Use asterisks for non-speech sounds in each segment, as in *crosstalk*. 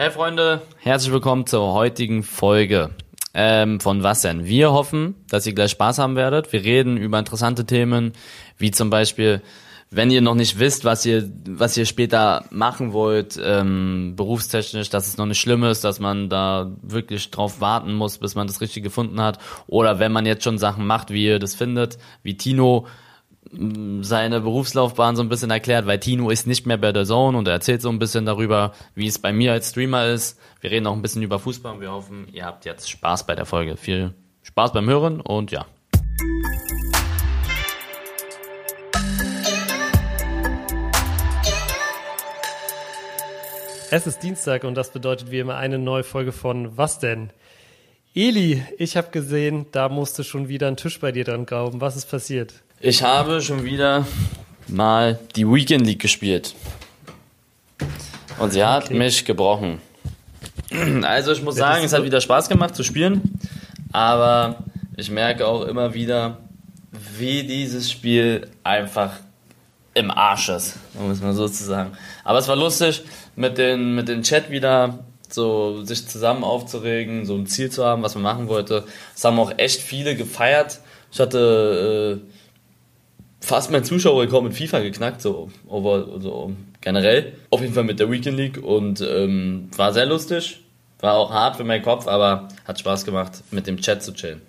Hey Freunde, herzlich willkommen zur heutigen Folge. Ähm, von was denn? Wir hoffen, dass ihr gleich Spaß haben werdet. Wir reden über interessante Themen, wie zum Beispiel, wenn ihr noch nicht wisst, was ihr, was ihr später machen wollt, ähm, berufstechnisch, dass es noch nicht schlimm ist, dass man da wirklich drauf warten muss, bis man das richtig gefunden hat. Oder wenn man jetzt schon Sachen macht, wie ihr das findet, wie Tino seine Berufslaufbahn so ein bisschen erklärt, weil Tino ist nicht mehr bei der Zone und er erzählt so ein bisschen darüber, wie es bei mir als Streamer ist. Wir reden auch ein bisschen über Fußball und wir hoffen, ihr habt jetzt Spaß bei der Folge. Viel Spaß beim Hören und ja. Es ist Dienstag und das bedeutet wie immer eine neue Folge von Was denn? Eli, ich habe gesehen, da musste schon wieder ein Tisch bei dir dran glauben. Was ist passiert? Ich habe schon wieder mal die Weekend League gespielt. Und sie hat okay. mich gebrochen. *clears throat* Also ich muss ja, sagen, es hat wieder Spaß gemacht zu spielen, aber ich merke auch immer wieder, wie dieses Spiel einfach im Arsch ist, um es mal so zu sagen. Aber es war lustig, mit den, mit den Chat wieder so sich zusammen aufzuregen, so ein Ziel zu haben, was man machen wollte. Es haben auch echt viele gefeiert. Ich hatte äh, fast mein Zuschauerrekord mit FIFA geknackt, so, over, so generell. Auf jeden Fall mit der Weekend League und ähm, war sehr lustig. War auch hart für meinen Kopf, aber hat Spaß gemacht, mit dem Chat zu chillen.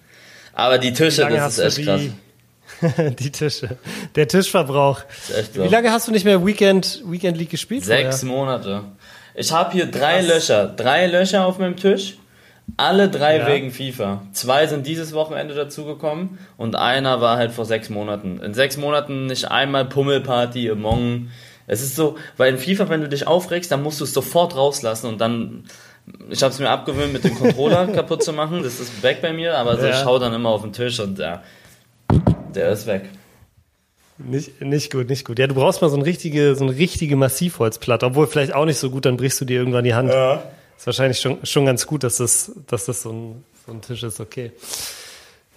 Aber die Tische, das ist echt krass. *laughs* die Tische. Der Tischverbrauch. Wie lange hast du nicht mehr Weekend, Weekend League gespielt? Sechs vorher? Monate. Ich habe hier drei Krass. Löcher. Drei Löcher auf meinem Tisch. Alle drei ja. wegen FIFA. Zwei sind dieses Wochenende dazugekommen und einer war halt vor sechs Monaten. In sechs Monaten nicht einmal Pummelparty, Among. Es ist so, weil in FIFA, wenn du dich aufregst, dann musst du es sofort rauslassen und dann. Ich habe es mir abgewöhnt, mit dem Controller *laughs* kaputt zu machen. Das ist weg bei mir, aber so, ja. ich schau dann immer auf den Tisch und ja, der ist weg. Nicht, nicht gut, nicht gut. Ja, du brauchst mal so eine richtige, so eine richtige Massivholzplatte, obwohl vielleicht auch nicht so gut, dann brichst du dir irgendwann die Hand. Ja. Ist wahrscheinlich schon, schon ganz gut, dass das, dass das so ein, so ein Tisch ist, okay.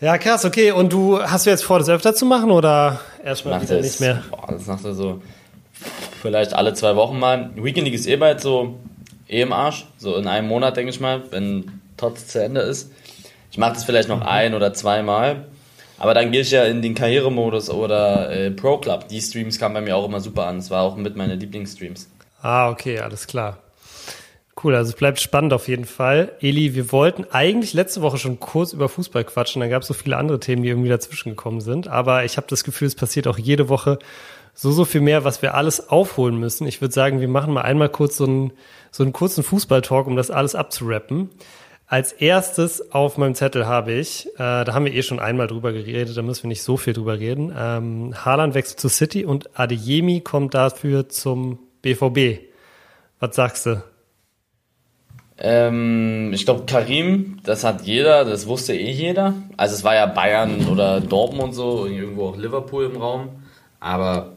Ja, krass, okay. Und du hast du jetzt vor, das öfter zu machen oder erstmal wieder nicht mehr? Boah, das macht er so vielleicht alle zwei Wochen mal. Weekend League ist eh bald so eh im Arsch. So in einem Monat, denke ich mal, wenn Tots zu Ende ist. Ich mache das vielleicht noch mhm. ein oder zweimal. Aber dann gehe ich ja in den Karrieremodus oder äh, Pro Club. Die Streams kamen bei mir auch immer super an. Das war auch mit meinen Lieblingsstreams. Ah, okay, alles klar. Cool, also es bleibt spannend auf jeden Fall. Eli, wir wollten eigentlich letzte Woche schon kurz über Fußball quatschen. Dann gab es so viele andere Themen, die irgendwie dazwischen gekommen sind. Aber ich habe das Gefühl, es passiert auch jede Woche so, so viel mehr, was wir alles aufholen müssen. Ich würde sagen, wir machen mal einmal kurz so einen, so einen kurzen Fußballtalk, um das alles abzurappen. Als erstes auf meinem Zettel habe ich, äh, da haben wir eh schon einmal drüber geredet, da müssen wir nicht so viel drüber reden. Ähm, Haaland wechselt zu City und Adeyemi kommt dafür zum BVB. Was sagst du? Ähm, ich glaube, Karim, das hat jeder, das wusste eh jeder. Also es war ja Bayern oder Dortmund so, irgendwo auch Liverpool im Raum. Aber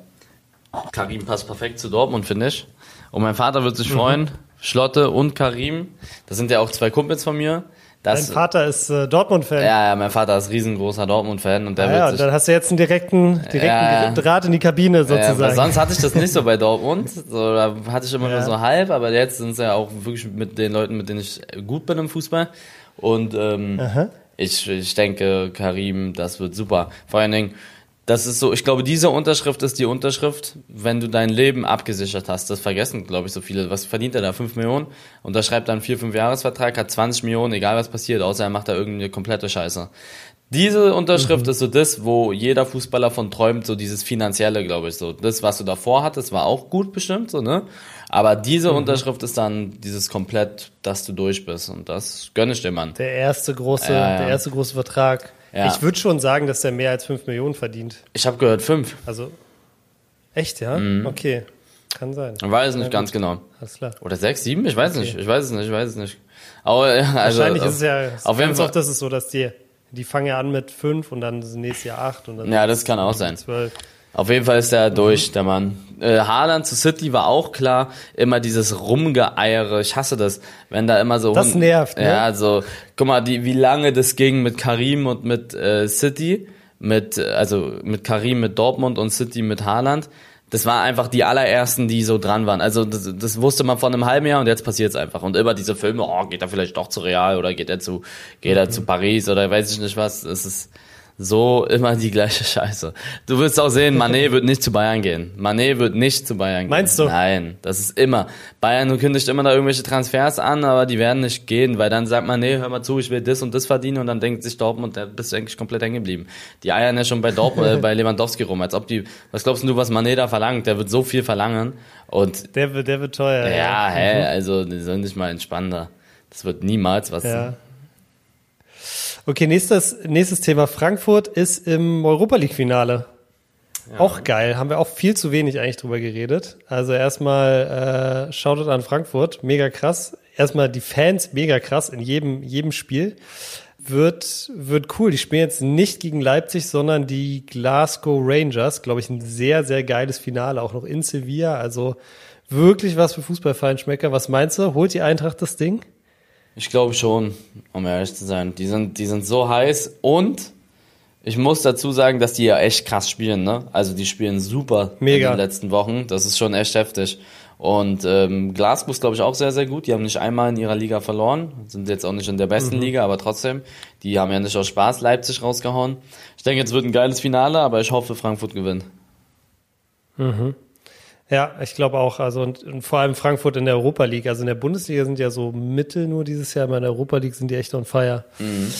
Karim passt perfekt zu Dortmund, finde ich. Und mein Vater wird sich mhm. freuen. Schlotte und Karim. Das sind ja auch zwei Kumpels von mir. Das, Dein Vater ist äh, Dortmund-Fan. Ja, ja, mein Vater ist riesengroßer Dortmund-Fan und der ah, wird ja, sich, dann hast du jetzt einen direkten, direkten ja, Draht in die Kabine sozusagen. Ja, sonst hatte ich das nicht so bei *laughs* Dortmund. So, da hatte ich immer ja. nur so halb, aber jetzt sind es ja auch wirklich mit den Leuten, mit denen ich gut bin im Fußball. Und ähm, ich, ich denke, Karim, das wird super. Vor allen Dingen, das ist so, ich glaube, diese Unterschrift ist die Unterschrift, wenn du dein Leben abgesichert hast. Das vergessen, glaube ich, so viele. Was verdient er da? 5 Millionen? Unterschreibt dann 4, 5 Jahresvertrag, hat 20 Millionen, egal was passiert, außer er macht da irgendeine komplette Scheiße. Diese Unterschrift mhm. ist so das, wo jeder Fußballer von träumt, so dieses finanzielle, glaube ich, so. Das, was du davor hattest, war auch gut bestimmt, so, ne? Aber diese mhm. Unterschrift ist dann dieses komplett, dass du durch bist. Und das gönne ich dir, Mann. Der erste große, äh, der erste große Vertrag. Ja. Ich würde schon sagen, dass der mehr als 5 Millionen verdient. Ich habe gehört 5. Also, echt, ja? Mhm. Okay. Kann sein. Ich weiß es nicht ganz genau. Alles klar. Oder 6, 7? Ich weiß okay. nicht. Ich weiß es nicht. Ich weiß es nicht. Aber, also, Wahrscheinlich auf, ist es ja auf jeden Fall. oft ist es so, dass die, die fangen ja an mit 5 und dann nächstes Jahr 8 und dann. Ja, das kann auch sein. 12. Auf jeden Fall ist er durch, der Mann. Äh, Haaland zu City war auch klar. Immer dieses Rumgeeiere. Ich hasse das, wenn da immer so. Das nervt, ne? Ja, so. Guck mal, die, wie lange das ging mit Karim und mit äh, City. Mit, also mit Karim mit Dortmund und City mit Haaland. das war einfach die allerersten, die so dran waren. Also das, das wusste man vor einem halben Jahr und jetzt passiert es einfach. Und immer diese Filme, oh, geht er vielleicht doch zu Real oder geht er zu, geht er mhm. zu Paris oder weiß ich nicht was. Es ist so immer die gleiche *laughs* Scheiße. Du wirst auch sehen, Mané *laughs* wird nicht zu Bayern gehen. Mané wird nicht zu Bayern gehen. Meinst du? Nein, das ist immer. Bayern kündigt immer da irgendwelche Transfers an, aber die werden nicht gehen, weil dann sagt man, nee, hör mal zu, ich will das und das verdienen und dann denkt sich Dortmund, da bist du eigentlich komplett hängen geblieben. Die eiern ja schon bei Dortmund, äh, *laughs* bei Lewandowski rum, als ob die, was glaubst du, was Mané da verlangt? Der wird so viel verlangen und. Der wird, der wird teuer. Ja, ja. hä, mhm. also, die sollen nicht mal entspannen da. Das wird niemals was. Ja. Okay, nächstes, nächstes Thema. Frankfurt ist im Europa League Finale. Ja. Auch geil. Haben wir auch viel zu wenig eigentlich drüber geredet. Also erstmal äh, Shoutout an Frankfurt. Mega krass. Erstmal die Fans mega krass in jedem, jedem Spiel. Wird, wird cool. Die spielen jetzt nicht gegen Leipzig, sondern die Glasgow Rangers. Glaube ich, ein sehr, sehr geiles Finale. Auch noch in Sevilla. Also wirklich was für Fußballfeinschmecker. Was meinst du? Holt die Eintracht das Ding? Ich glaube schon, um ehrlich zu sein. Die sind, die sind so heiß und ich muss dazu sagen, dass die ja echt krass spielen, ne? Also die spielen super Mega. in den letzten Wochen. Das ist schon echt heftig. Und ähm, Glasgow ist, glaube ich, auch sehr, sehr gut. Die haben nicht einmal in ihrer Liga verloren, sind jetzt auch nicht in der besten mhm. Liga, aber trotzdem, die haben ja nicht aus Spaß Leipzig rausgehauen. Ich denke, jetzt wird ein geiles Finale, aber ich hoffe, Frankfurt gewinnt. Mhm. Ja, ich glaube auch. Also und, und, vor allem Frankfurt in der Europa League. Also in der Bundesliga sind ja so Mittel nur dieses Jahr, aber in der Europa League sind die echt on fire. Mhm.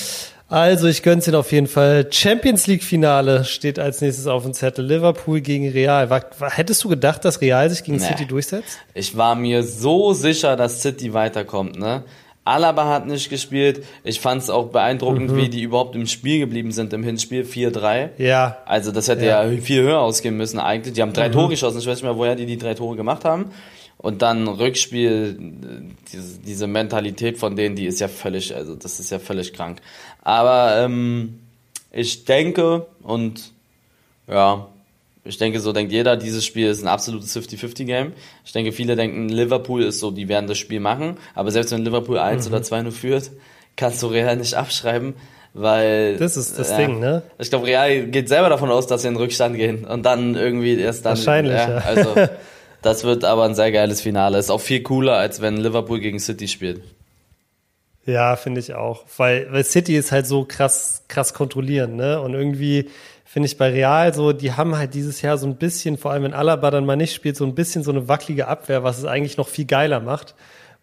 Also ich gönn's ihnen auf jeden Fall. Champions League Finale steht als nächstes auf dem Zettel. Liverpool gegen Real. War, war, hättest du gedacht, dass Real sich gegen nee. City durchsetzt? Ich war mir so sicher, dass City weiterkommt. Ne? Alaba hat nicht gespielt. Ich fand es auch beeindruckend, mhm. wie die überhaupt im Spiel geblieben sind im Hinspiel 4-3. Ja. Also das hätte ja. ja. viel höher ausgehen müssen eigentlich. Die haben drei mhm. Tore geschossen. Ich weiß nicht mehr, woher die die drei Tore gemacht haben. Und dann Rückspiel, diese, diese Mentalität von denen, die ist ja völlig, also das ist ja völlig krank. Aber ähm, ich denke und ja, ich denke, so denkt jeder, dieses Spiel ist ein absolutes 50-50-Game. Ich denke, viele denken, Liverpool ist so, die werden das Spiel machen. Aber selbst wenn Liverpool 1 mhm. oder 2 nur führt, kannst du Real nicht abschreiben, weil... Das ist das ja, Ding, ne? Ich glaube, Real geht selber davon aus, dass sie in den Rückstand gehen und dann irgendwie erst dann... Wahrscheinlich, ja. ja. Also, *laughs* das wird aber ein sehr geiles Finale. Ist auch viel cooler, als wenn Liverpool gegen City spielt. Ja, finde ich auch. Weil, weil City ist halt so krass, krass kontrollierend, ne? Und irgendwie finde ich bei Real so, die haben halt dieses Jahr so ein bisschen, vor allem wenn Alaba dann mal nicht spielt, so ein bisschen so eine wackelige Abwehr, was es eigentlich noch viel geiler macht,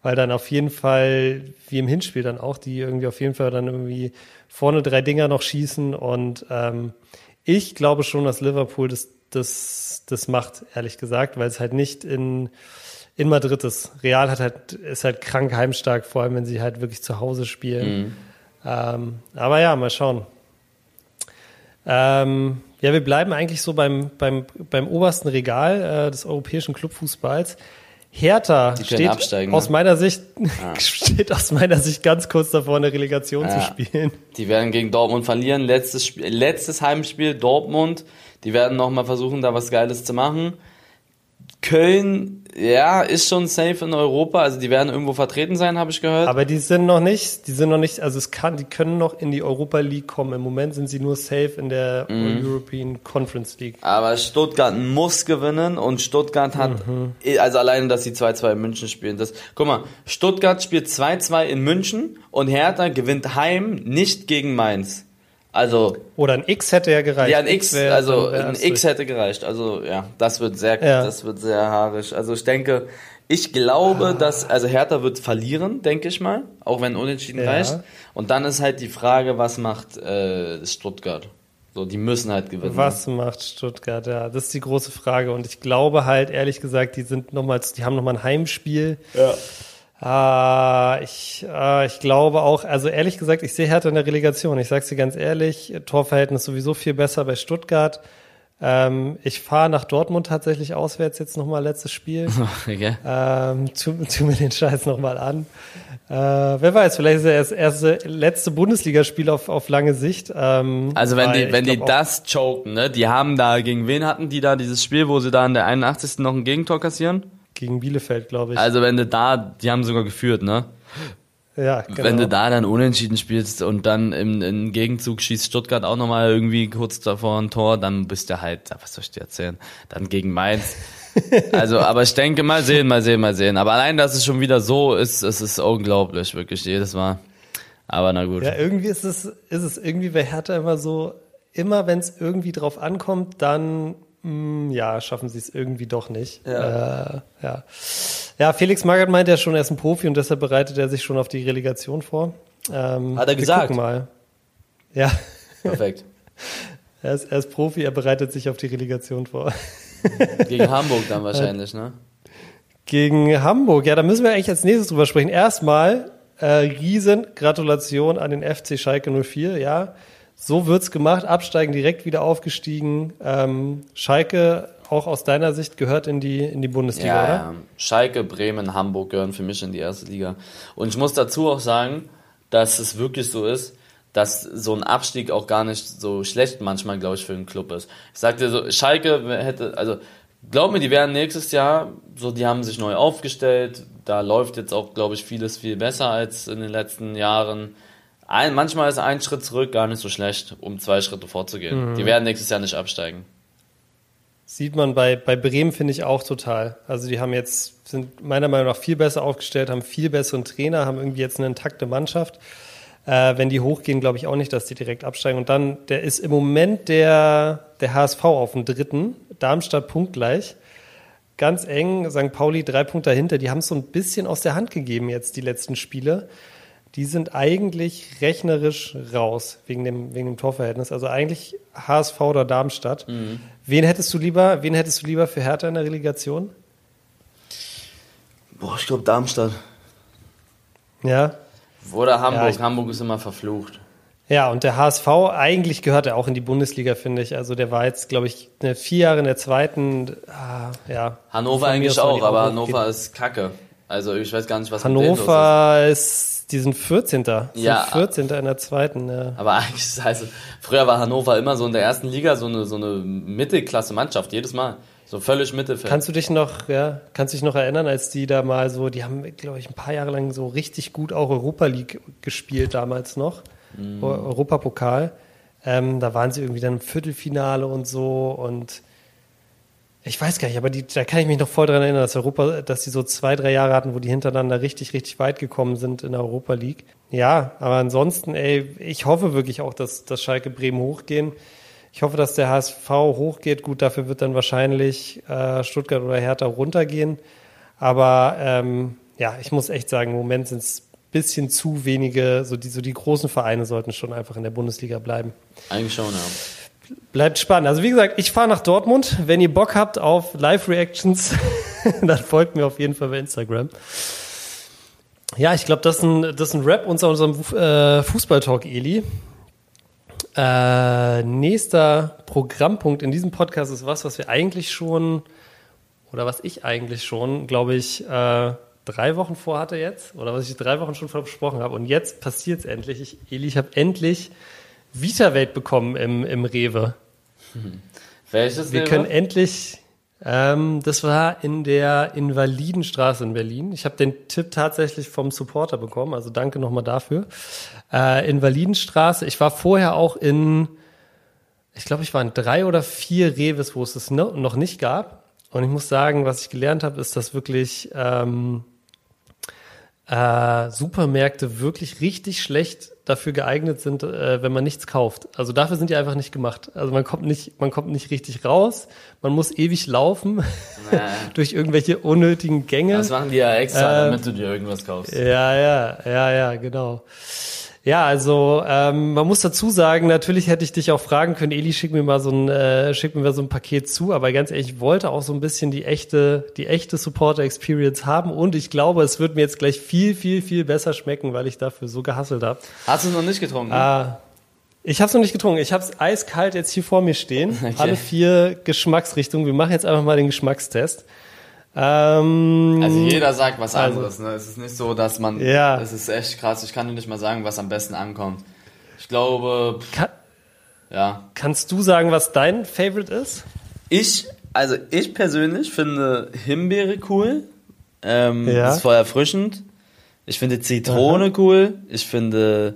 weil dann auf jeden Fall, wie im Hinspiel dann auch, die irgendwie auf jeden Fall dann irgendwie vorne drei Dinger noch schießen und ähm, ich glaube schon, dass Liverpool das, das, das macht, ehrlich gesagt, weil es halt nicht in, in Madrid ist. Real hat halt, ist halt krank heimstark, vor allem wenn sie halt wirklich zu Hause spielen. Mhm. Ähm, aber ja, mal schauen. Ähm, ja, wir bleiben eigentlich so beim, beim, beim obersten Regal äh, des europäischen Clubfußballs. Hertha steht aus ne? meiner Sicht ah. *laughs* steht aus meiner Sicht ganz kurz davor, eine Relegation ja. zu spielen. Die werden gegen Dortmund verlieren. Letztes, Spiel, letztes Heimspiel Dortmund. Die werden nochmal versuchen, da was Geiles zu machen. Köln, ja, ist schon safe in Europa. Also die werden irgendwo vertreten sein, habe ich gehört. Aber die sind noch nicht, die sind noch nicht, also es kann, die können noch in die Europa League kommen. Im Moment sind sie nur safe in der mhm. European Conference League. Aber Stuttgart muss gewinnen und Stuttgart hat, mhm. also alleine, dass sie 2-2 in München spielen. Das, guck mal, Stuttgart spielt 2-2 in München und Hertha gewinnt heim nicht gegen Mainz. Also oder ein X hätte ja gereicht. Ja, ein X, wär, also ein X hätte gereicht. Also ja, das wird sehr, ja. das wird sehr haarig. Also ich denke, ich glaube, ah. dass also Hertha wird verlieren, denke ich mal, auch wenn unentschieden ja. reicht. Und dann ist halt die Frage, was macht äh, Stuttgart? So, die müssen halt gewinnen. Was macht Stuttgart? Ja, das ist die große Frage. Und ich glaube halt ehrlich gesagt, die sind nochmals, die haben nochmal ein Heimspiel. Ja. Ah, ich, ah, ich glaube auch, also ehrlich gesagt, ich sehe Hertha in der Relegation. Ich sage dir ganz ehrlich, Torverhältnis sowieso viel besser bei Stuttgart. Ähm, ich fahre nach Dortmund tatsächlich auswärts jetzt nochmal letztes Spiel. *laughs* Okay. Ähm, tu, tu mir den Scheiß nochmal an. Äh, wer weiß, vielleicht ist er das erste, letzte Bundesligaspiel auf, auf lange Sicht. Ähm, also wenn die, wenn die das choken, ne? Die haben da, gegen wen hatten die da dieses Spiel, wo sie da in der 81. noch ein Gegentor kassieren? Gegen Bielefeld, glaube ich. Also wenn du da, die haben sogar geführt, ne? Ja, genau. Wenn du da dann unentschieden spielst und dann im, im Gegenzug schießt Stuttgart auch nochmal irgendwie kurz davor ein Tor, dann bist du halt, was soll ich dir erzählen, dann gegen Mainz. *laughs* Also, aber ich denke, mal sehen, mal sehen, mal sehen. Aber allein, dass es schon wieder so ist, es ist unglaublich, wirklich, jedes Mal. Aber na gut. Ja, irgendwie ist es, ist es irgendwie bei Hertha immer so, immer wenn es irgendwie drauf ankommt, dann ja, schaffen sie es irgendwie doch nicht. Ja. Äh, ja. ja, Felix Magath meint ja schon, er ist ein Profi und deshalb bereitet er sich schon auf die Relegation vor. Ähm, Hat er gesagt? Mal. Ja, Perfekt. *laughs* er ist, er ist Profi, er bereitet sich auf die Relegation vor. *laughs* Gegen Hamburg dann wahrscheinlich, ne? Gegen Hamburg, ja, da müssen wir eigentlich als nächstes drüber sprechen. Erstmal äh, riesen Gratulation an den FC Schalke 04, ja. So wird's gemacht, absteigen, direkt wieder aufgestiegen. Ähm, Schalke, auch aus deiner Sicht, gehört in die, in die Bundesliga, Ja, oder? ja. Schalke, Bremen, Hamburg gehören für mich in die erste Liga. Und ich muss dazu auch sagen, dass es wirklich so ist, dass so ein Abstieg auch gar nicht so schlecht manchmal, glaube ich, für einen Club ist. Ich sagte so, Schalke hätte, also glaub mir, die werden nächstes Jahr, so die haben sich neu aufgestellt, da läuft jetzt auch, glaube ich, vieles viel besser als in den letzten Jahren. Ein, manchmal ist ein Schritt zurück gar nicht so schlecht, um zwei Schritte vorzugehen. Die werden nächstes Jahr nicht absteigen. Sieht man bei, bei Bremen, finde ich auch total. Also die haben jetzt, sind meiner Meinung nach viel besser aufgestellt, haben viel besseren Trainer, haben irgendwie jetzt eine intakte Mannschaft. Äh, wenn die hochgehen, glaube ich auch nicht, dass die direkt absteigen. Und dann, der ist im Moment der, der HSV auf dem dritten, Darmstadt punktgleich. Ganz eng, St. Pauli drei Punkte dahinter. Die haben es so ein bisschen aus der Hand gegeben jetzt, die letzten Spiele. Die sind eigentlich rechnerisch raus wegen dem, wegen dem Torverhältnis. Also eigentlich HSV oder Darmstadt. Wen hättest du lieber, wen hättest du lieber für Hertha in der Relegation? Boah, ich glaube Darmstadt. Ja. Oder Hamburg. ich- Hamburg ist immer verflucht. Ja, und der HSV, eigentlich gehört er auch in die Bundesliga, finde ich. Also der war jetzt, glaube ich, ne, vier Jahre in der zweiten, ah, ja. Hannover eigentlich auch, aber Hannover ist kacke. Also ich weiß gar nicht, was mit denen los ist. Hannover ist, die sind 14. Ja. Sind 14. in der zweiten, ja. Aber eigentlich also, früher war Hannover immer so in der ersten Liga so eine, so eine Mittelklasse-Mannschaft, jedes Mal. So völlig Mittelfeld. Kannst du dich noch, ja, kannst du dich noch erinnern, als die da mal so, die haben, glaube ich, ein paar Jahre lang so richtig gut auch Europa League gespielt damals noch. Eu- Europapokal. Ähm, da waren sie irgendwie dann im Viertelfinale und so und ich weiß gar nicht, aber die, da kann ich mich noch voll dran erinnern, dass Europa, dass die so zwei, drei Jahre hatten, wo die hintereinander richtig, richtig weit gekommen sind in der Europa League. Ja, aber ansonsten, ey, ich hoffe wirklich auch, dass, dass Schalke Bremen hochgehen. Ich hoffe, dass der HSV hochgeht. Gut, dafür wird dann wahrscheinlich äh, Stuttgart oder Hertha runtergehen. Aber ähm, ja, ich muss echt sagen, im Moment sind es bisschen zu wenige, so die, so die großen Vereine sollten schon einfach in der Bundesliga bleiben. Eigentlich schon, ja. Bleibt spannend. Also wie gesagt, ich fahre nach Dortmund. Wenn ihr Bock habt auf Live-Reactions, *laughs* dann folgt mir auf jeden Fall bei Instagram. Ja, ich glaube, das ist ein, das ist ein Rap unter unserem äh, Fußball-Talk, Eli. Äh, nächster Programmpunkt in diesem Podcast ist was, was wir eigentlich schon, oder was ich eigentlich schon, glaube ich, äh, drei Wochen vorhatte jetzt, oder was ich drei Wochen schon versprochen habe. Und jetzt passiert es endlich. Ich, Eli, ich habe endlich Vita-Welt bekommen im, im Rewe. Welches Wir Rewe? können endlich, ähm, das war in der Invalidenstraße in Berlin. Ich habe den Tipp tatsächlich vom Supporter bekommen, also danke nochmal dafür. Äh, Invalidenstraße, ich war vorher auch in, ich glaube, ich war in drei oder vier Reves, wo es es no, noch nicht gab. Und ich muss sagen, was ich gelernt habe, ist, dass wirklich ähm, äh, Supermärkte wirklich richtig schlecht dafür geeignet sind, äh, wenn man nichts kauft. Also dafür sind die einfach nicht gemacht. Also man kommt nicht, man kommt nicht richtig raus. Man muss ewig laufen *laughs* durch irgendwelche unnötigen Gänge. Das machen die ja extra, Äh, damit du dir irgendwas kaufst. Ja, ja, ja, ja, genau. Ja, also ähm, man muss dazu sagen, natürlich hätte ich dich auch fragen können, Eli, schick mir mal so ein, äh, schick mir mal so ein Paket zu, aber ganz ehrlich, ich wollte auch so ein bisschen die echte, die echte Supporter-Experience haben und ich glaube, es wird mir jetzt gleich viel, viel, viel besser schmecken, weil ich dafür so gehasselt habe. Hast du es noch nicht getrunken? Ah, ich habe es noch nicht getrunken. Ich habe es eiskalt jetzt hier vor mir stehen. *laughs* Alle vier Geschmacksrichtungen. Wir machen jetzt einfach mal den Geschmackstest. Ähm, Also jeder sagt was also- anderes. Ne? Es ist nicht so, dass man. Ja. Es ist echt krass. Ich kann dir nicht mal sagen, was am besten ankommt. Ich glaube, pff, Ka ja. kannst du sagen, was dein Favorite ist? Ich, also ich persönlich finde Himbeere cool. Ähm, Ja. Ist voll erfrischend. Ich finde Zitrone Aha. cool. Ich finde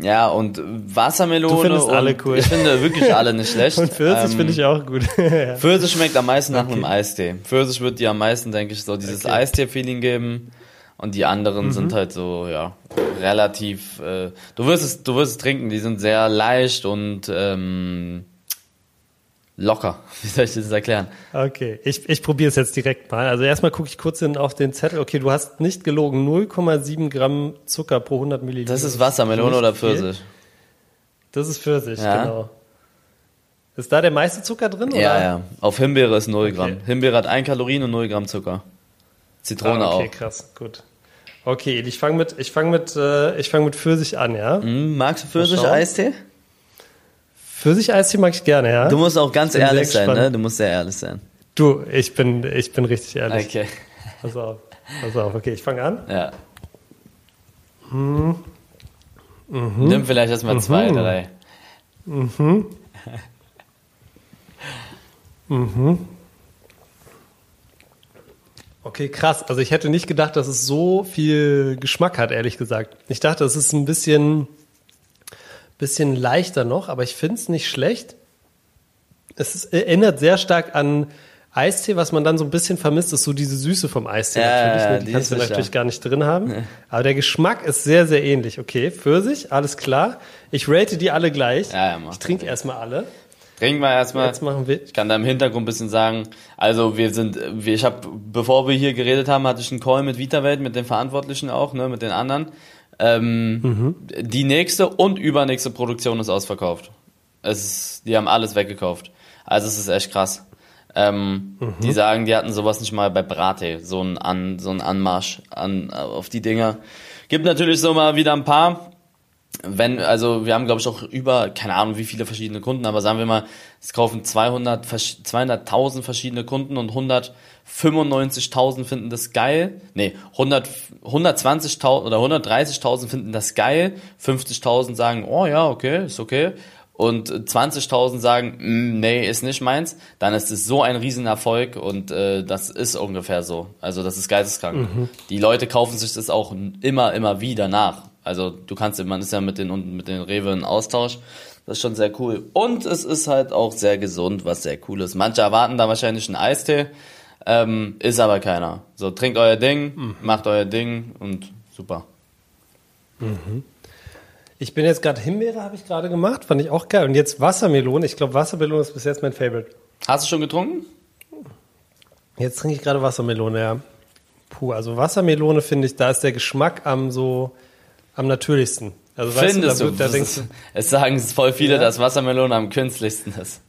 ja, und Wassermelone. Du findest alle cool. Ich finde wirklich *laughs* alle nicht schlecht. und Pfirsich ähm, finde ich auch gut. *laughs* Pfirsich schmeckt am meisten nach okay. einem Eistee. Pfirsich wird dir am meisten, denke ich, so dieses okay. Eistee-Feeling geben. Und die anderen mhm. sind halt so, ja, relativ, äh, du wirst es, du wirst es trinken, die sind sehr leicht und ähm, locker. *laughs* Wie soll ich das erklären? Okay, ich, ich probiere es jetzt direkt mal. Also erstmal gucke ich kurz in, auf den Zettel. Okay, du hast nicht gelogen. 0,7 Gramm Zucker pro 100 Milliliter. Das ist Wassermelone oder Pfirsich? Das ist Pfirsich, ja. genau. Ist da der meiste Zucker drin? Ja, oder? ja. Auf Himbeere ist 0 Gramm. Okay. Himbeere hat 1 Kalorien und 0 Gramm Zucker. Zitrone ah, okay, auch. Okay, krass, gut. Okay, ich fange mit, ich fange mit, äh, ich fange mit Pfirsich an, ja? Mm, magst du Pfirsich-Eistee? Pfirsich-Eistee mag ich gerne, ja. Du musst auch ganz ehrlich sein, ne? Du musst sehr ehrlich sein. Du, ich bin, ich bin richtig ehrlich. Okay. Pass auf. Pass auf, okay, ich fange an. Ja. Hm. Mhm. Nimm vielleicht erstmal mhm. zwei, drei. Mhm. mhm. Okay, krass. Also ich hätte nicht gedacht, dass es so viel Geschmack hat, ehrlich gesagt. Ich dachte, es ist ein bisschen bisschen leichter noch, aber ich finde es nicht schlecht. Es ist, erinnert sehr stark an Eistee, was man dann so ein bisschen vermisst, ist so diese Süße vom Eistee ja, natürlich. Ne? Die, die kannst du natürlich gar nicht drin haben. Ja. Aber der Geschmack ist sehr, sehr ähnlich. Okay, Pfirsich, alles klar. Ich rate die alle gleich. Ja, ja, ich trinke erstmal alle. Trinken wir erstmal. Jetzt machen wir. Ich kann da im Hintergrund ein bisschen sagen. Also wir sind, wir, ich habe, bevor wir hier geredet haben, hatte ich einen Call mit VitaWelt, mit den Verantwortlichen auch, ne, mit den anderen. Ähm, mhm. Die nächste und übernächste Produktion ist ausverkauft. Es ist, die haben alles weggekauft. Also es ist echt krass. Ähm, mhm. Die sagen, die hatten sowas nicht mal bei Brate, so ein, an, so ein Anmarsch an, auf die Dinger. Gibt natürlich so mal wieder ein paar. Wenn, also wir haben glaube ich auch über, keine Ahnung wie viele verschiedene Kunden, aber sagen wir mal, es kaufen 200, 200.000 verschiedene Kunden und 100 95.000 finden das geil. Nee, 100, 120.000 oder 130.000 finden das geil. 50.000 sagen, oh ja, okay, ist okay. Und 20.000 sagen, mm, nee, ist nicht meins. Dann ist es so ein Riesenerfolg und äh, das ist ungefähr so. Also das ist geisteskrank. Mhm. Die Leute kaufen sich das auch immer, immer wieder nach. Also du kannst, man ist ja mit den, mit den Rewe in Austausch. Das ist schon sehr cool. Und es ist halt auch sehr gesund, was sehr cool ist. Manche erwarten da wahrscheinlich einen Eistee. Ähm, ist aber keiner. So, trinkt euer Ding, mhm. macht euer Ding und super. Mhm. Ich bin jetzt gerade Himbeere, habe ich gerade gemacht, fand ich auch geil. Und jetzt Wassermelone. Ich glaube, Wassermelone ist bis jetzt mein Favorite. Hast du schon getrunken? Jetzt trinke ich gerade Wassermelone, ja. Puh, also Wassermelone finde ich, da ist der Geschmack am so am natürlichsten. Also Findest du, da, da denkst du, es sagen voll viele, ja. dass Wassermelone am künstlichsten ist.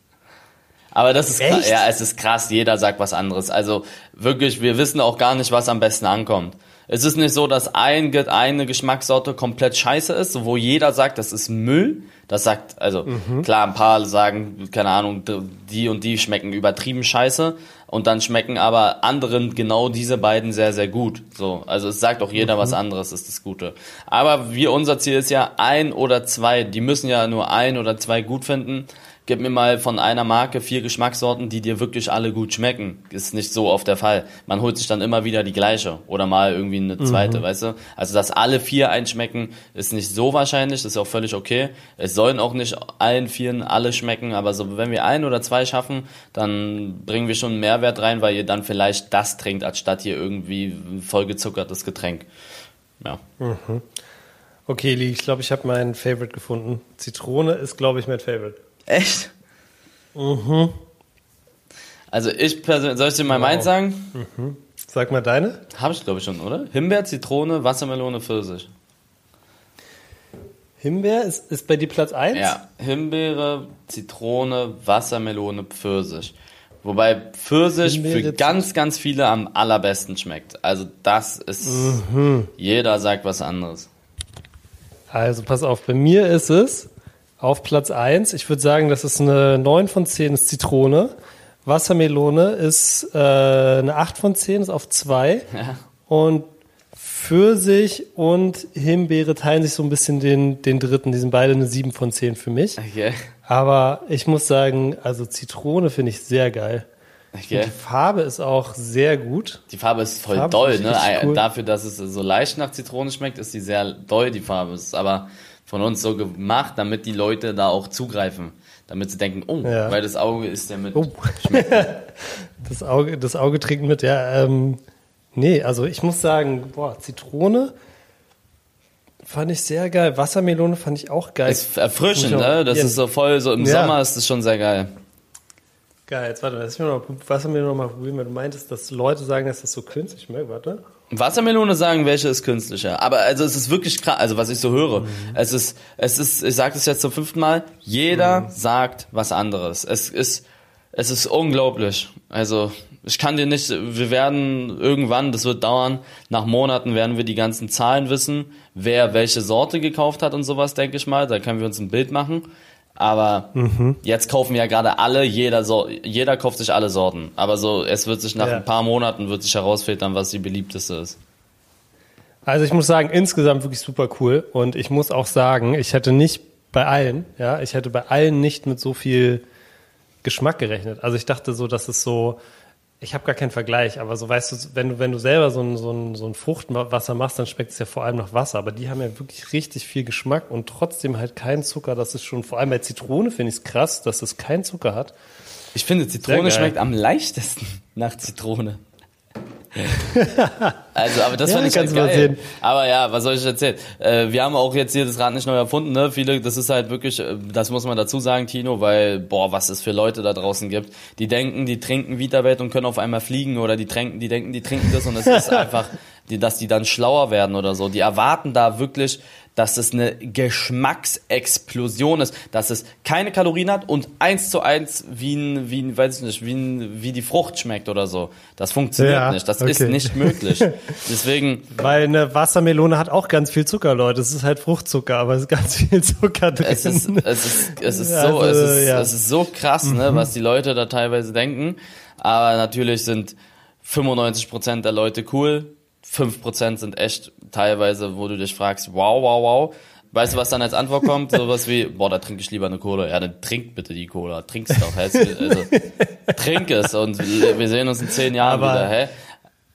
Aber das ist krass. ja, es ist krass. Jeder sagt was anderes. Also wirklich, wir wissen auch gar nicht, was am besten ankommt. Es ist nicht so, dass ein, eine Geschmackssorte komplett scheiße ist, wo jeder sagt, das ist Müll. Das sagt, also mhm. klar, ein paar sagen, keine Ahnung, die und die schmecken übertrieben scheiße und dann schmecken aber anderen genau diese beiden sehr, sehr gut. So, also es sagt auch jeder mhm. was anderes, ist das Gute. Aber wir, unser Ziel ist ja ein oder zwei, die müssen ja nur ein oder zwei gut finden gib mir mal von einer Marke vier Geschmackssorten, die dir wirklich alle gut schmecken. Ist nicht so oft der Fall. Man holt sich dann immer wieder die gleiche oder mal irgendwie eine zweite, mhm. weißt du? Also, dass alle vier einschmecken, ist nicht so wahrscheinlich, das ist auch völlig okay. Es sollen auch nicht allen vieren alle schmecken, aber so, wenn wir ein oder zwei schaffen, dann bringen wir schon einen Mehrwert rein, weil ihr dann vielleicht das trinkt, anstatt hier irgendwie vollgezuckertes Getränk. Ja. Mhm. Okay, Lee, ich glaube, ich habe meinen Favorite gefunden. Zitrone ist, glaube ich, mein Favorite. Echt? Mhm. Also ich persönlich, soll ich dir mal wow. meins sagen? Mhm. Sag mal deine. Habe ich glaube ich schon, oder? Himbeer, Zitrone, Wassermelone, Pfirsich. Himbeer ist, ist bei dir Platz 1? Ja, Himbeere, Zitrone, Wassermelone, Pfirsich. Wobei Pfirsich Himbeere, für ganz, ganz viele am allerbesten schmeckt. Also das ist, mhm. jeder sagt was anderes. Also pass auf, bei mir ist es auf Platz 1, ich würde sagen, das ist eine 9 von 10 ist Zitrone. Wassermelone ist äh, eine 8 von 10, ist auf 2. Ja. Und Pfirsich und Himbeere teilen sich so ein bisschen den, den dritten. Die sind beide eine 7 von 10 für mich. Okay. Aber ich muss sagen, also Zitrone finde ich sehr geil. Okay. Die Farbe ist auch sehr gut. Die Farbe ist voll Farbe doll, ne? Cool. Dafür, dass es so leicht nach Zitrone schmeckt, ist die sehr doll, die Farbe. Ist aber von uns so gemacht, damit die Leute da auch zugreifen. Damit sie denken, oh, ja. weil das Auge ist ja mit. Oh. *laughs* das, Auge, das Auge trinkt mit, ja. Ähm, nee, also ich muss sagen, boah, Zitrone fand ich sehr geil. Wassermelone fand ich auch geil. Ist erfrischend, ne? Das ist so voll, so im ja. Sommer ist das schon sehr geil. Geil, jetzt warte, lass mich noch, Wassermelone noch mal probieren, weil du meintest, dass Leute sagen, dass das so künstlich schmeckt, warte. Wassermelone sagen, welche ist künstlicher. Aber also es ist wirklich krass, also was ich so höre. Mhm. Es ist, es ist, ich sage das jetzt zum fünften Mal, jeder mhm. sagt was anderes. Es ist, es ist unglaublich. Also ich kann dir nicht, wir werden irgendwann, das wird dauern, nach Monaten werden wir die ganzen Zahlen wissen, wer welche Sorte gekauft hat und sowas, denke ich mal. Da können wir uns ein Bild machen. Aber mhm. jetzt kaufen ja gerade alle, jeder, so, jeder kauft sich alle Sorten. Aber so, es wird sich nach ja. ein paar Monaten wird sich herausfiltern, was die beliebteste ist. Also ich muss sagen, insgesamt wirklich super cool. Und ich muss auch sagen, ich hätte nicht bei allen, ja, ich hätte bei allen nicht mit so viel Geschmack gerechnet. Also ich dachte so, dass es so, ich habe gar keinen Vergleich, aber so weißt du, wenn du, wenn du selber so ein, so, ein, so ein Fruchtwasser machst, dann schmeckt es ja vor allem nach Wasser. Aber die haben ja wirklich richtig viel Geschmack und trotzdem halt keinen Zucker. Das ist schon, vor allem bei Zitrone finde ich es krass, dass es keinen Zucker hat. Ich finde, Zitrone schmeckt am leichtesten *laughs* nach Zitrone. *laughs* also, aber das ja, fand ich halt geil. Sehen. Aber ja, was soll ich erzählen? Äh, wir haben auch jetzt hier das Rad nicht neu erfunden, ne? Viele, das ist halt wirklich, äh, das muss man dazu sagen, Tino, weil, boah, was es für Leute da draußen gibt. Die denken, die trinken Vitawelt und können auf einmal fliegen oder die trinken, die denken, die trinken das und es ist *laughs* einfach, die, dass die dann schlauer werden oder so. Die erwarten da wirklich dass es eine Geschmacksexplosion ist, dass es keine Kalorien hat und eins zu eins wie ein, wie ein, weiß ich nicht, wie, ein, wie die Frucht schmeckt oder so. Das funktioniert ja, nicht. Das okay. ist nicht möglich. *laughs* Deswegen. Weil eine Wassermelone hat auch ganz viel Zucker, Leute. Es ist halt Fruchtzucker, aber es ist ganz *laughs* viel Zucker drin. Es ist, es ist, es ist so, also, es ist, ja. es ist so krass, ne, mhm. was die Leute da teilweise denken. Aber natürlich sind 95 Prozent der Leute cool. 5% sind echt teilweise, wo du dich fragst, wow, wow, wow. Weißt du, was dann als Antwort kommt? *laughs* Sowas wie, boah, da trinke ich lieber eine Cola. Ja, dann trink bitte die Cola. Trink's doch. Hä? Also, *laughs* trink es und wir sehen uns in zehn Jahren Aber wieder. Hä?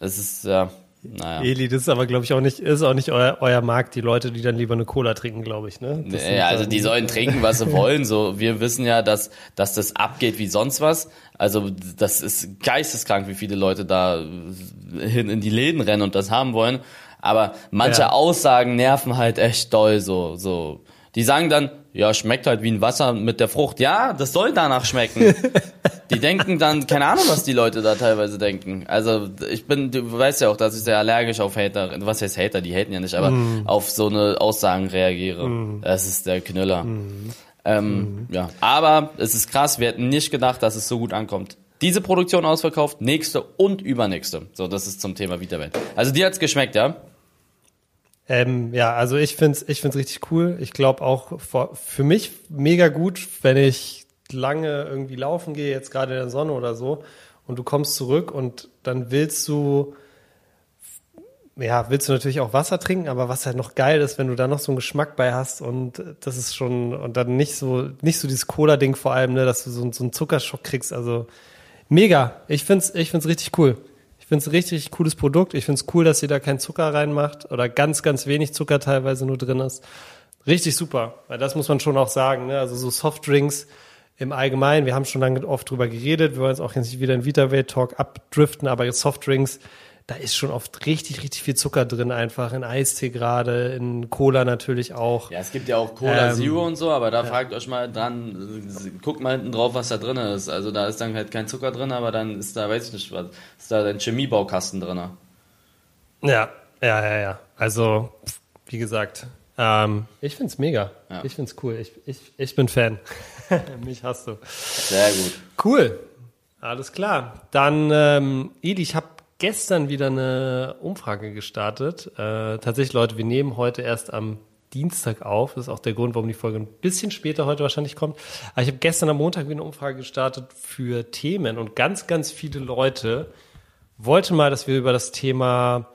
Das ist, ja. Naja. Eli, das ist aber, glaube ich, auch nicht, ist auch nicht euer, euer Markt, die Leute, die dann lieber eine Cola trinken, glaube ich, ne? Nee, also die sollen trinken, was sie *laughs* wollen. So, wir wissen ja, dass, dass das abgeht wie sonst was. Also das ist geisteskrank, wie viele Leute da hin in die Läden rennen und das haben wollen. Aber manche ja. Aussagen nerven halt echt doll, so, so. Die sagen dann, ja, schmeckt halt wie ein Wasser mit der Frucht. Ja, das soll danach schmecken. *laughs* die denken dann, keine Ahnung, was die Leute da teilweise denken. Also ich bin, du weißt ja auch, dass ich sehr allergisch auf Hater, was heißt Hater, die haten ja nicht, aber mm. auf so eine Aussagen reagiere. Mm. Das ist der Knüller. Mm. Ähm, mhm. Ja, aber es ist krass, wir hätten nicht gedacht, dass es so gut ankommt. Diese Produktion ausverkauft, nächste und übernächste. So, das ist zum Thema Vita-Welt. Also dir hat's geschmeckt, ja? Ähm, ja, also ich find's, ich find's richtig cool. Ich glaube auch für, für mich mega gut, wenn ich lange irgendwie laufen gehe, jetzt gerade in der Sonne oder so, und du kommst zurück und dann willst du ja, willst du natürlich auch Wasser trinken, aber was halt noch geil ist, wenn du da noch so einen Geschmack bei hast und das ist schon, und dann nicht so, nicht so dieses Cola-Ding vor allem, ne, dass du so, so einen Zuckerschock kriegst. Also mega. Ich find's, ich find's richtig cool. Ich find's ein richtig, cooles Produkt. Ich find's cool, dass ihr da keinen Zucker reinmacht oder ganz, ganz wenig Zucker teilweise nur drin ist. Richtig super. Weil das muss man schon auch sagen, ne? Also so Softdrinks im Allgemeinen, wir haben schon lange oft drüber geredet, wir wollen jetzt auch jetzt nicht wieder in Vita-Welt-Talk abdriften, aber Softdrinks, da ist schon oft richtig, richtig viel Zucker drin, einfach in Eistee gerade, in Cola natürlich auch. Ja, es gibt ja auch Cola ähm, Zero und so, aber da ja. fragt euch mal dran, guckt mal hinten drauf, was da drin ist. Also da ist dann halt kein Zucker drin, aber dann ist da, weiß ich nicht, was, ist da ein Chemiebaukasten drin. Ja, ja, ja, ja. Also, wie gesagt, ähm, ich find's mega. Ja. Ich find's cool. Ich, ich, ich bin Fan. *laughs* Mich hast du. Sehr gut. Cool. Alles klar. Dann, ähm, Edi, ich habe gestern wieder eine Umfrage gestartet. Äh, tatsächlich, Leute, wir nehmen heute erst am Dienstag auf. Das ist auch der Grund, warum die Folge ein bisschen später heute wahrscheinlich kommt. Aber ich habe gestern am Montag wieder eine Umfrage gestartet für Themen und ganz, ganz viele Leute wollten mal, dass wir über das Thema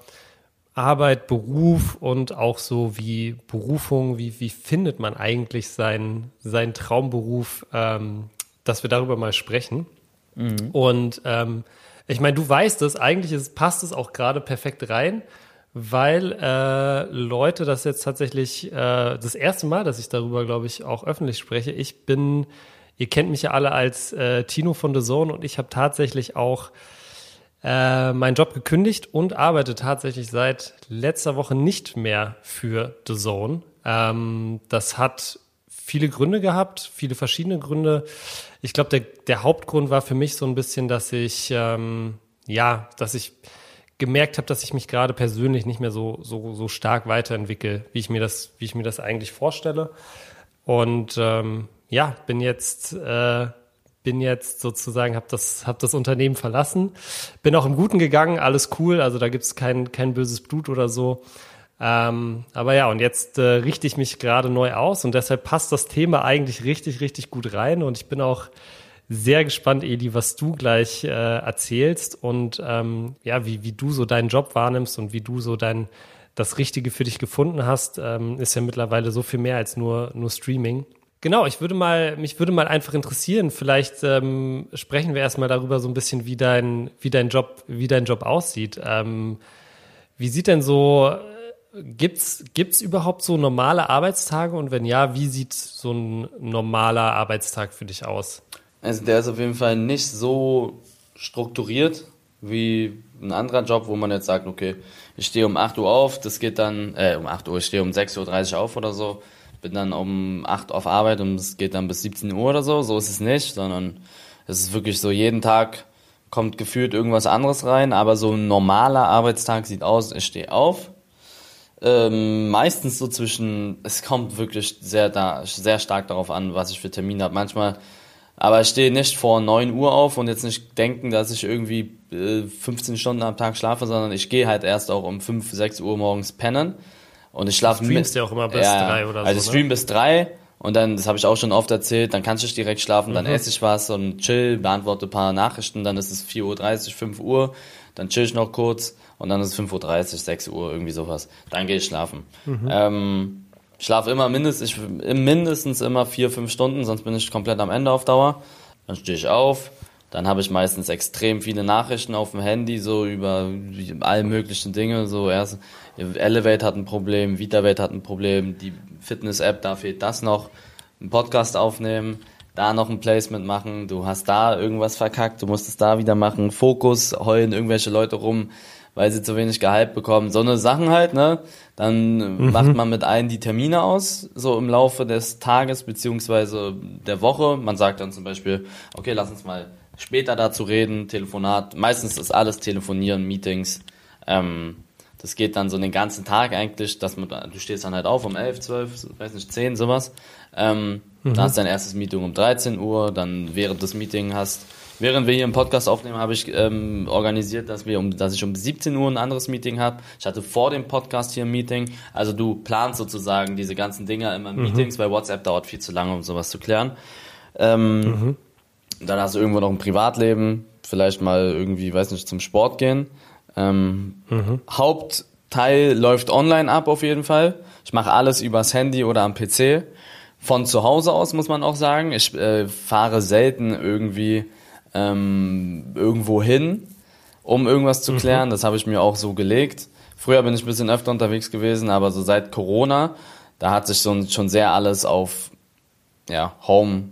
Arbeit, Beruf und auch so wie Berufung, wie, wie findet man eigentlich seinen, seinen Traumberuf, ähm, dass wir darüber mal sprechen. Mhm. Und ähm, ich meine, du weißt es, eigentlich ist, passt es auch gerade perfekt rein, weil äh, Leute das jetzt tatsächlich äh, das erste Mal, dass ich darüber, glaube ich, auch öffentlich spreche. Ich bin, ihr kennt mich ja alle als äh, Tino von The Zone und ich habe tatsächlich auch äh, meinen Job gekündigt und arbeite tatsächlich seit letzter Woche nicht mehr für The Zone. Ähm, das hat viele Gründe gehabt, viele verschiedene Gründe. Ich glaube, der, der Hauptgrund war für mich so ein bisschen, dass ich, ähm, ja, dass ich gemerkt habe, dass ich mich gerade persönlich nicht mehr so, so, so stark weiterentwickle, wie ich mir das, wie ich mir das eigentlich vorstelle. Und ähm, ja, bin jetzt, äh, bin jetzt sozusagen, habe das, hab das Unternehmen verlassen, bin auch im Guten gegangen, alles cool, also da gibt's kein, kein böses Blut oder so. Ähm, aber ja, und jetzt äh, richte ich mich gerade neu aus und deshalb passt das Thema eigentlich richtig, richtig gut rein und ich bin auch sehr gespannt, Eli, was du gleich äh, erzählst und ähm, ja, wie, wie du so deinen Job wahrnimmst und wie du so dein das Richtige für dich gefunden hast, ähm, ist ja mittlerweile so viel mehr als nur, nur Streaming. Genau, ich würde mal, mich würde mal einfach interessieren, vielleicht ähm, sprechen wir erstmal darüber so ein bisschen, wie dein, wie dein Job, wie dein Job aussieht. Ähm, wie sieht denn so, gibt's, gibt's überhaupt so normale Arbeitstage? Und wenn ja, wie sieht so ein normaler Arbeitstag für dich aus? Also der ist auf jeden Fall nicht so strukturiert wie ein anderer Job, wo man jetzt sagt, okay, ich stehe um 8 Uhr auf, das geht dann, äh, um 8 Uhr, ich stehe um 6.30 Uhr auf oder so, bin dann um 8 Uhr auf Arbeit und es geht dann bis 17 Uhr oder so, so ist es nicht, sondern es ist wirklich so, jeden Tag kommt gefühlt irgendwas anderes rein, aber so ein normaler Arbeitstag sieht aus, ich stehe auf, ähm, meistens so zwischen, es kommt wirklich sehr da, sehr stark darauf an, was ich für Termine habe. Manchmal aber ich stehe nicht vor 9 Uhr auf und jetzt nicht denken, dass ich irgendwie äh, 15 Stunden am Tag schlafe, sondern ich gehe halt erst auch um 5, 6 Uhr morgens pennen. Und ich schlafe mit. Streamst ja auch immer bis ja, 3 oder also so. Also ich stream ne? bis 3 und dann, das habe ich auch schon oft erzählt, dann kannst du direkt schlafen, dann mhm. esse ich was und chill, beantworte ein paar Nachrichten, dann ist es 4.30 Uhr, 5 Uhr, dann chill ich noch kurz und dann ist es 5.30 Uhr, 6 Uhr, irgendwie sowas. Dann gehe ich schlafen. Mhm. Ähm, ich schlafe immer mindestens, ich, mindestens immer vier, fünf Stunden, sonst bin ich komplett am Ende auf Dauer. Dann stehe ich auf, dann habe ich meistens extrem viele Nachrichten auf dem Handy, so über alle möglichen Dinge. So erst Elevate hat ein Problem, VitaVate hat ein Problem, die Fitness-App, da fehlt das noch. Ein Podcast aufnehmen, da noch ein Placement machen, du hast da irgendwas verkackt, du musst es da wieder machen, Fokus, heulen irgendwelche Leute rum weil sie zu wenig Gehalt bekommen. So eine Sachen halt, ne? Dann mhm. macht man mit allen die Termine aus, so im Laufe des Tages beziehungsweise der Woche. Man sagt dann zum Beispiel, okay, lass uns mal später dazu reden, Telefonat. Meistens ist alles Telefonieren, Meetings. Ähm, das geht dann so den ganzen Tag eigentlich, dass man, du stehst dann halt auf um 11, 12, weiß nicht, 10, sowas. Ähm, mhm. Dann hast du dein erstes Meeting um 13 Uhr, dann während des Meetings hast Während wir hier im Podcast aufnehmen, habe ich ähm, organisiert, dass wir um, dass ich um 17 Uhr ein anderes Meeting habe. Ich hatte vor dem Podcast hier ein Meeting. Also du planst sozusagen diese ganzen Dinge immer in mhm. Meetings, weil WhatsApp dauert viel zu lange, um sowas zu klären. Ähm, mhm. Dann hast du irgendwo noch ein Privatleben, vielleicht mal irgendwie, weiß nicht, zum Sport gehen. Ähm, mhm. Hauptteil läuft online ab auf jeden Fall. Ich mache alles übers Handy oder am PC. Von zu Hause aus muss man auch sagen. Ich äh, fahre selten irgendwie ähm, irgendwo hin, um irgendwas zu mhm. klären. Mhm. Das habe ich mir auch so gelegt. Früher bin ich ein bisschen öfter unterwegs gewesen, aber so seit Corona, da hat sich so, schon sehr alles auf ja, Home,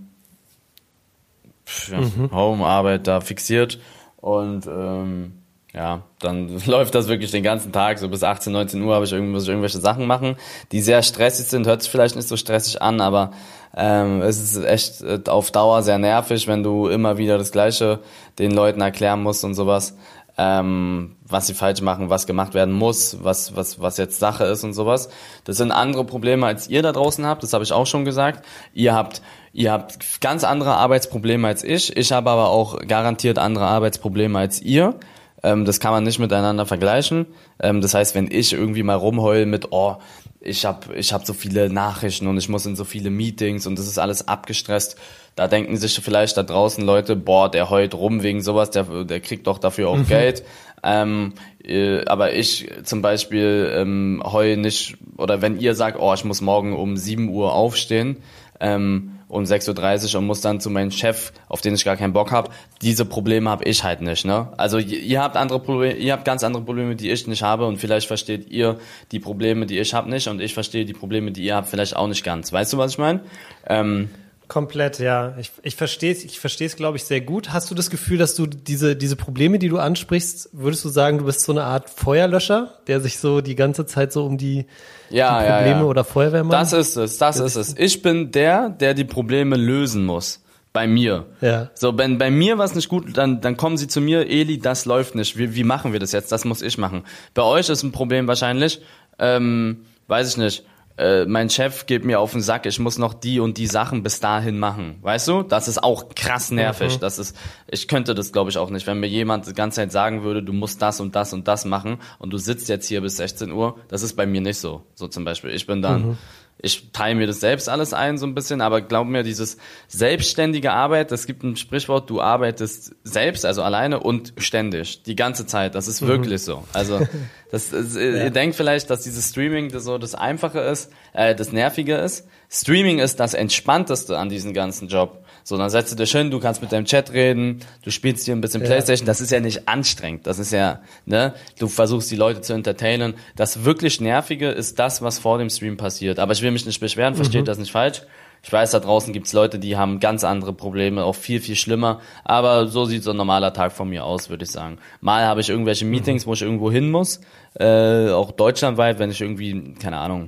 mhm. Home-Arbeit da fixiert. Und ähm, ja, dann *laughs* läuft das wirklich den ganzen Tag, so bis 18, 19 Uhr habe ich irgendwelche, irgendwelche Sachen machen, die sehr stressig sind, hört sich vielleicht nicht so stressig an, aber ähm, es ist echt äh, auf Dauer sehr nervig, wenn du immer wieder das Gleiche den Leuten erklären musst und sowas, ähm, was sie falsch machen, was gemacht werden muss, was, was, was jetzt Sache ist und sowas. Das sind andere Probleme, als ihr da draußen habt, das habe ich auch schon gesagt. Ihr habt, ihr habt ganz andere Arbeitsprobleme als ich, ich habe aber auch garantiert andere Arbeitsprobleme als ihr. Ähm, das kann man nicht miteinander vergleichen. Ähm, das heißt, wenn ich irgendwie mal rumheule mit, oh, ich habe ich hab so viele Nachrichten und ich muss in so viele Meetings und das ist alles abgestresst. Da denken sich vielleicht da draußen Leute, boah, der heult rum wegen sowas, der, der kriegt doch dafür auch mhm. Geld. Ähm, äh, aber ich zum Beispiel ähm, heul nicht, oder wenn ihr sagt, oh, ich muss morgen um 7 Uhr aufstehen, ähm, um 6.30 Uhr und muss dann zu meinem Chef, auf den ich gar keinen Bock habe. Diese Probleme habe ich halt nicht. Ne? Also ihr habt andere Probleme, ihr habt ganz andere Probleme, die ich nicht habe und vielleicht versteht ihr die Probleme, die ich habe nicht und ich verstehe die Probleme, die ihr habt, vielleicht auch nicht ganz. Weißt du, was ich meine? Ähm, Komplett, ja. Ich, ich verstehe es, ich verstehe es, glaube ich, sehr gut. Hast du das Gefühl, dass du diese, diese Probleme, die du ansprichst, würdest du sagen, du bist so eine Art Feuerlöscher, der sich so die ganze Zeit so um die, ja, die Probleme ja, ja. oder Feuerwehrmann? Das ist es, das ist es. Ich bin der, der die Probleme lösen muss. Bei mir. Ja. So, wenn bei mir was nicht gut, dann, dann kommen sie zu mir, Eli, das läuft nicht. Wie, wie machen wir das jetzt? Das muss ich machen. Bei euch ist ein Problem wahrscheinlich, ähm, weiß ich nicht äh, mein Chef geht mir auf den Sack, ich muss noch die und die Sachen bis dahin machen. Weißt du? Das ist auch krass nervig. Mhm. Das ist, ich könnte das glaube ich auch nicht. Wenn mir jemand die ganze Zeit sagen würde, du musst das und das und das machen und du sitzt jetzt hier bis 16 Uhr, das ist bei mir nicht so. So zum Beispiel. Ich bin dann, mhm ich teile mir das selbst alles ein so ein bisschen, aber glaub mir, dieses selbstständige Arbeit, das gibt ein Sprichwort, du arbeitest selbst, also alleine und ständig, die ganze Zeit. Das ist mhm. wirklich so. Also *laughs* das, ist, ja. ihr denkt vielleicht, dass dieses Streaming das so das Einfache ist, äh, das Nervige ist. Streaming ist das Entspannteste an diesem ganzen Job. So, dann setzt du dich hin, du kannst mit deinem Chat reden, du spielst hier ein bisschen ja. Playstation, das ist ja nicht anstrengend, das ist ja, ne, du versuchst die Leute zu entertainen. Das wirklich Nervige ist das, was vor dem Stream passiert. Aber ich will mich nicht beschweren, versteht mhm. das nicht falsch. Ich weiß, da draußen gibt's Leute, die haben ganz andere Probleme, auch viel, viel schlimmer. Aber so sieht so ein normaler Tag von mir aus, würde ich sagen. Mal habe ich irgendwelche mhm. Meetings, wo ich irgendwo hin muss, äh, auch deutschlandweit, wenn ich irgendwie, keine Ahnung,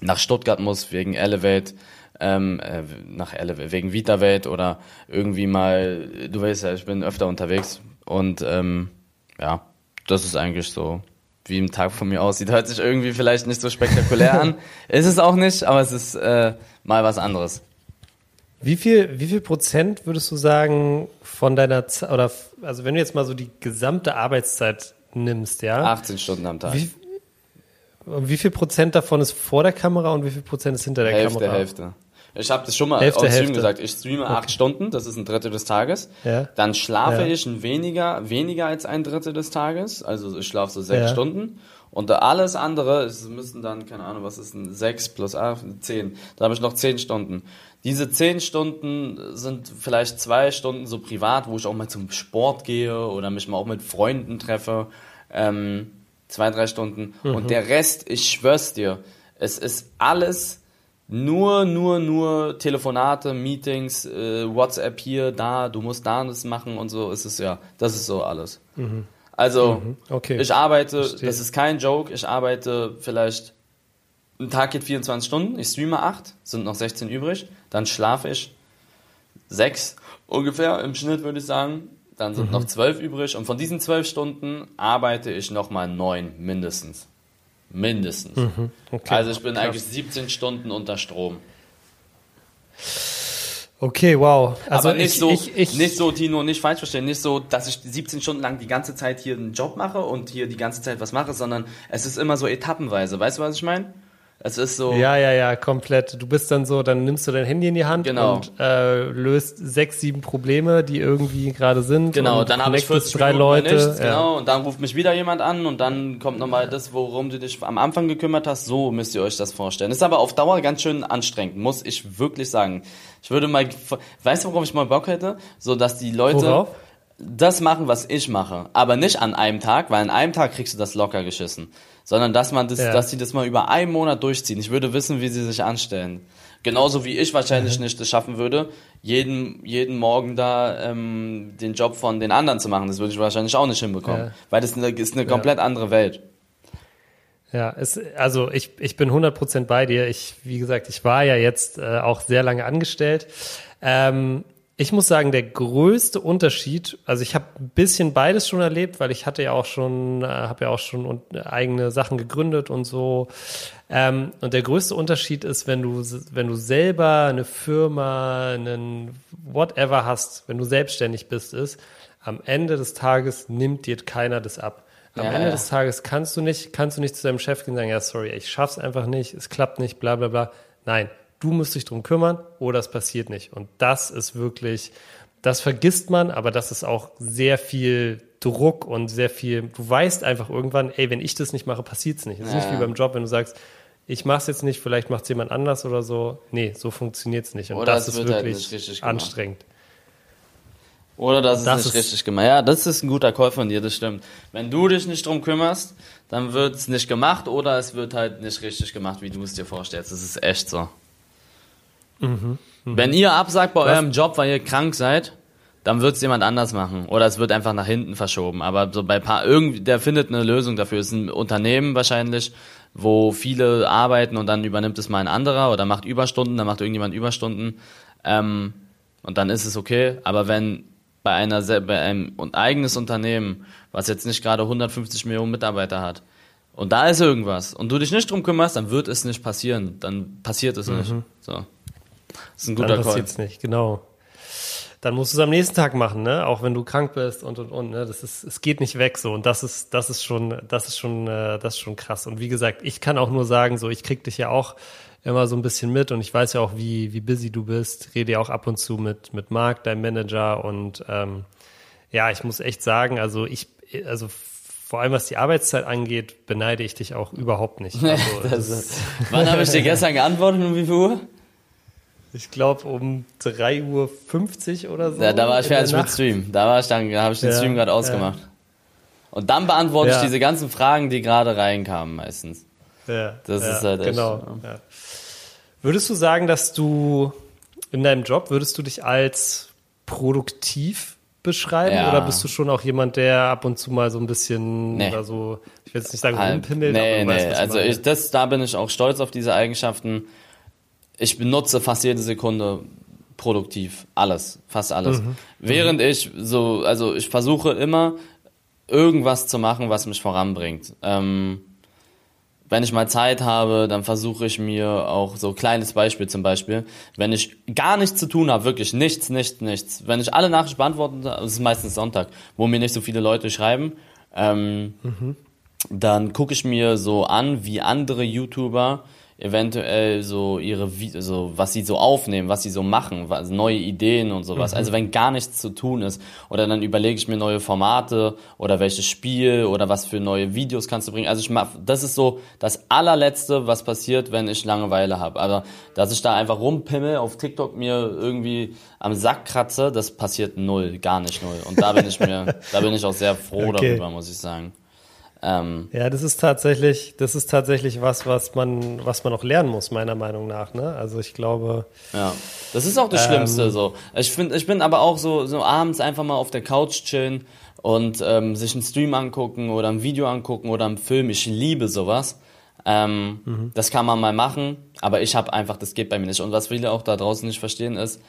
nach Stuttgart muss, wegen Elevate ähm, äh, nach Elevate, wegen VitaWelt oder irgendwie mal, du weißt ja, ich bin öfter unterwegs und ähm, ja, das ist eigentlich so, wie ein Tag von mir aussieht. Hört sich irgendwie vielleicht nicht so spektakulär an, *laughs* ist es auch nicht, aber es ist äh, mal was anderes. Wie viel, wie viel Prozent würdest du sagen von deiner Zeit, oder also wenn du jetzt mal so die gesamte Arbeitszeit nimmst, ja? 18 Stunden am Tag. Wie, wie viel Prozent davon ist vor der Kamera und wie viel Prozent ist hinter der Hälfte, Kamera? Hälfte, Hälfte. Ich habe das schon mal Hälfte, auf Stream Hälfte. gesagt. Ich streame okay. acht Stunden, das ist ein Drittel des Tages. Ja. Dann schlafe ja. ich weniger, weniger als ein Drittel des Tages. Also ich schlafe so sechs Ja. Stunden. Und alles andere, es müssen dann, keine Ahnung, was ist ein sechs plus acht, zehn. Da habe ich noch zehn Stunden. Diese zehn Stunden sind vielleicht zwei Stunden so privat, wo ich auch mal zum Sport gehe oder mich mal auch mit Freunden treffe. Ähm, zwei, drei Stunden. Und der Rest, ich schwör's dir, es ist alles nur, nur, nur Telefonate, Meetings, äh, WhatsApp hier, da, du musst da das machen und so ist es ja. Das ist so alles. Also, Okay. ich arbeite, Verstehe. das ist kein Joke, ich arbeite vielleicht, ein Tag geht 24 Stunden, ich streame 8, sind noch 16 übrig, dann schlafe ich 6 ungefähr im Schnitt, würde ich sagen. Dann sind noch 12 übrig und von diesen 12 Stunden arbeite ich nochmal 9 mindestens. Mindestens. Okay. Also ich bin Krass. eigentlich 17 Stunden unter Strom. Okay, wow. Also Aber nicht ich, so, ich, ich, nicht so, Tino, nicht falsch verstehen, nicht so, dass ich 17 Stunden lang die ganze Zeit hier einen Job mache und hier die ganze Zeit was mache, sondern es ist immer so etappenweise. Weißt du, was ich meine? Es ist so, Ja, ja, ja, komplett. Du bist dann so, dann nimmst du dein Handy in die Hand Genau. und äh, löst sechs, sieben Probleme, die irgendwie gerade sind. Genau, dann habe ich connectest 40 drei Minuten Leute. nichts, ja. genau, und dann ruft mich wieder jemand an und dann kommt nochmal das, worum du dich am Anfang gekümmert hast, so müsst ihr euch das vorstellen. Ist aber auf Dauer ganz schön anstrengend, muss ich wirklich sagen. Ich würde mal, weißt du, worauf ich mal Bock hätte? So, dass die Leute Worauf? Das machen, was ich mache, aber nicht an einem Tag, weil an einem Tag kriegst du das locker geschissen, sondern dass man das, Ja. dass sie das mal über einen Monat durchziehen. Ich würde wissen, wie sie sich anstellen. Genauso wie ich wahrscheinlich nicht es schaffen würde, jeden, jeden Morgen da ähm, den Job von den anderen zu machen. Das würde ich wahrscheinlich auch nicht hinbekommen. Ja. Weil das eine, ist eine komplett andere Welt. Ja, es, also ich, ich bin 100% bei dir. Ich, wie gesagt, ich war ja jetzt äh, auch sehr lange angestellt. Ähm, ich muss sagen, der größte Unterschied, also ich habe ein bisschen beides schon erlebt, weil ich hatte ja auch schon, äh, habe ja auch schon un- eigene Sachen gegründet und so. Ähm, und der größte Unterschied ist, wenn du, wenn du selber eine Firma, einen whatever hast, wenn du selbstständig bist, ist, am Ende des Tages nimmt dir keiner das ab. Am Ja, Ende ja. des Tages kannst du nicht, kannst du nicht zu deinem Chef gehen und sagen, ja, sorry, ich schaff's einfach nicht, es klappt nicht, bla bla bla. Nein, du musst dich drum kümmern oder es passiert nicht. Und das ist wirklich, das vergisst man, aber das ist auch sehr viel Druck und sehr viel, du weißt einfach irgendwann, ey, wenn ich das nicht mache, passiert's nicht. Es ist Ja, nicht wie beim Job, wenn du sagst, ich mach's jetzt nicht, vielleicht macht's jemand anders oder so. Nee, so funktioniert's nicht. Und oder das ist halt wirklich halt anstrengend. Oder das ist das nicht ist richtig gemacht. Ja, das ist ein guter Call von dir, das stimmt. Wenn du dich nicht drum kümmerst, dann wird's nicht gemacht oder es wird halt nicht richtig gemacht, wie du es dir vorstellst. Das ist echt so. Mhm, mh. Wenn ihr absagt bei Was? eurem Job, weil ihr krank seid, dann wird es jemand anders machen. Oder es wird einfach nach hinten verschoben. Aber so bei paar, irgendwie, der findet eine Lösung dafür. Es ist ein Unternehmen wahrscheinlich, wo viele arbeiten und dann übernimmt es mal ein anderer oder macht Überstunden, dann macht irgendjemand Überstunden. Ähm, und dann ist es okay. Aber wenn bei einer bei einem eigenes Unternehmen, was jetzt nicht gerade 150 Millionen Mitarbeiter hat, und da ist irgendwas und du dich nicht drum kümmerst, dann wird es nicht passieren. Dann passiert es mhm. nicht. So. Das ist ein guter dann. Dann nicht, genau dann musst du es am nächsten Tag machen, ne? Auch wenn du krank bist und und und. Ne? Das ist, es geht nicht weg so. Und das ist, das ist schon, das ist schon, äh, das ist schon krass. Und wie gesagt, ich kann auch nur sagen, so ich krieg dich ja auch immer so ein bisschen mit und ich weiß ja auch, wie wie busy du bist. Rede ja auch ab und zu mit mit Marc, deinem Manager und ähm, ja, ich muss echt sagen, also ich, also vor allem was die Arbeitszeit angeht, beneide ich dich auch überhaupt nicht. *laughs* Also, ist, wann habe ich dir *laughs* gestern geantwortet und wie viel Uhr? Ich glaube um 3.50 Uhr oder so. Ja, da war ich fertig mit Stream. Da war ich dann, habe ich den ja, Stream gerade ausgemacht. Ja. Und dann beantworte ja. ich diese ganzen Fragen, die gerade reinkamen meistens. Ja. Das ist halt echt. Genau. Würdest du sagen, dass du in deinem Job, würdest du dich als produktiv beschreiben? Ja. Oder bist du schon auch jemand, der ab und zu mal so ein bisschen nee. oder so, ich will jetzt nicht sagen, rumpimmelt, nee, aber nee. Weißt, also ich, das, da bin ich auch stolz auf diese Eigenschaften ich benutze fast jede Sekunde produktiv alles, fast alles. Mhm. Während mhm. ich so, also ich versuche immer irgendwas zu machen, was mich voranbringt. Ähm, wenn ich mal Zeit habe, dann versuche ich mir auch so kleines Beispiel zum Beispiel, wenn ich gar nichts zu tun habe, wirklich nichts, nichts, nichts. Wenn ich alle Nachrichten beantworten, das ist meistens Sonntag, wo mir nicht so viele Leute schreiben, ähm, mhm. dann gucke ich mir so an, wie andere YouTuber eventuell so ihre, so was sie so aufnehmen, was sie so machen, was, neue Ideen und sowas. Mhm. Also wenn gar nichts zu tun ist oder dann überlege ich mir neue Formate oder welches Spiel oder was für neue Videos kannst du bringen. Also ich mach, das ist so das allerletzte, was passiert, wenn ich Langeweile habe. Aber dass ich da einfach rumpimmel auf TikTok mir irgendwie am Sack kratze, das passiert null, gar nicht null. Und da bin ich mir, *laughs* da bin ich auch sehr froh okay. darüber, muss ich sagen. Ähm, ja, das ist tatsächlich, das ist tatsächlich was, was man, was man auch lernen muss, meiner Meinung nach. Ne? Also ich glaube. Ja, das ist auch das ähm, Schlimmste. So, ich finde, ich bin aber auch so, so abends einfach mal auf der Couch chillen und ähm, sich einen Stream angucken oder ein Video angucken oder einen Film. Ich liebe sowas. Ähm, mhm. Das kann man mal machen, aber ich habe einfach, das geht bei mir nicht. Und was viele auch da draußen nicht verstehen ist,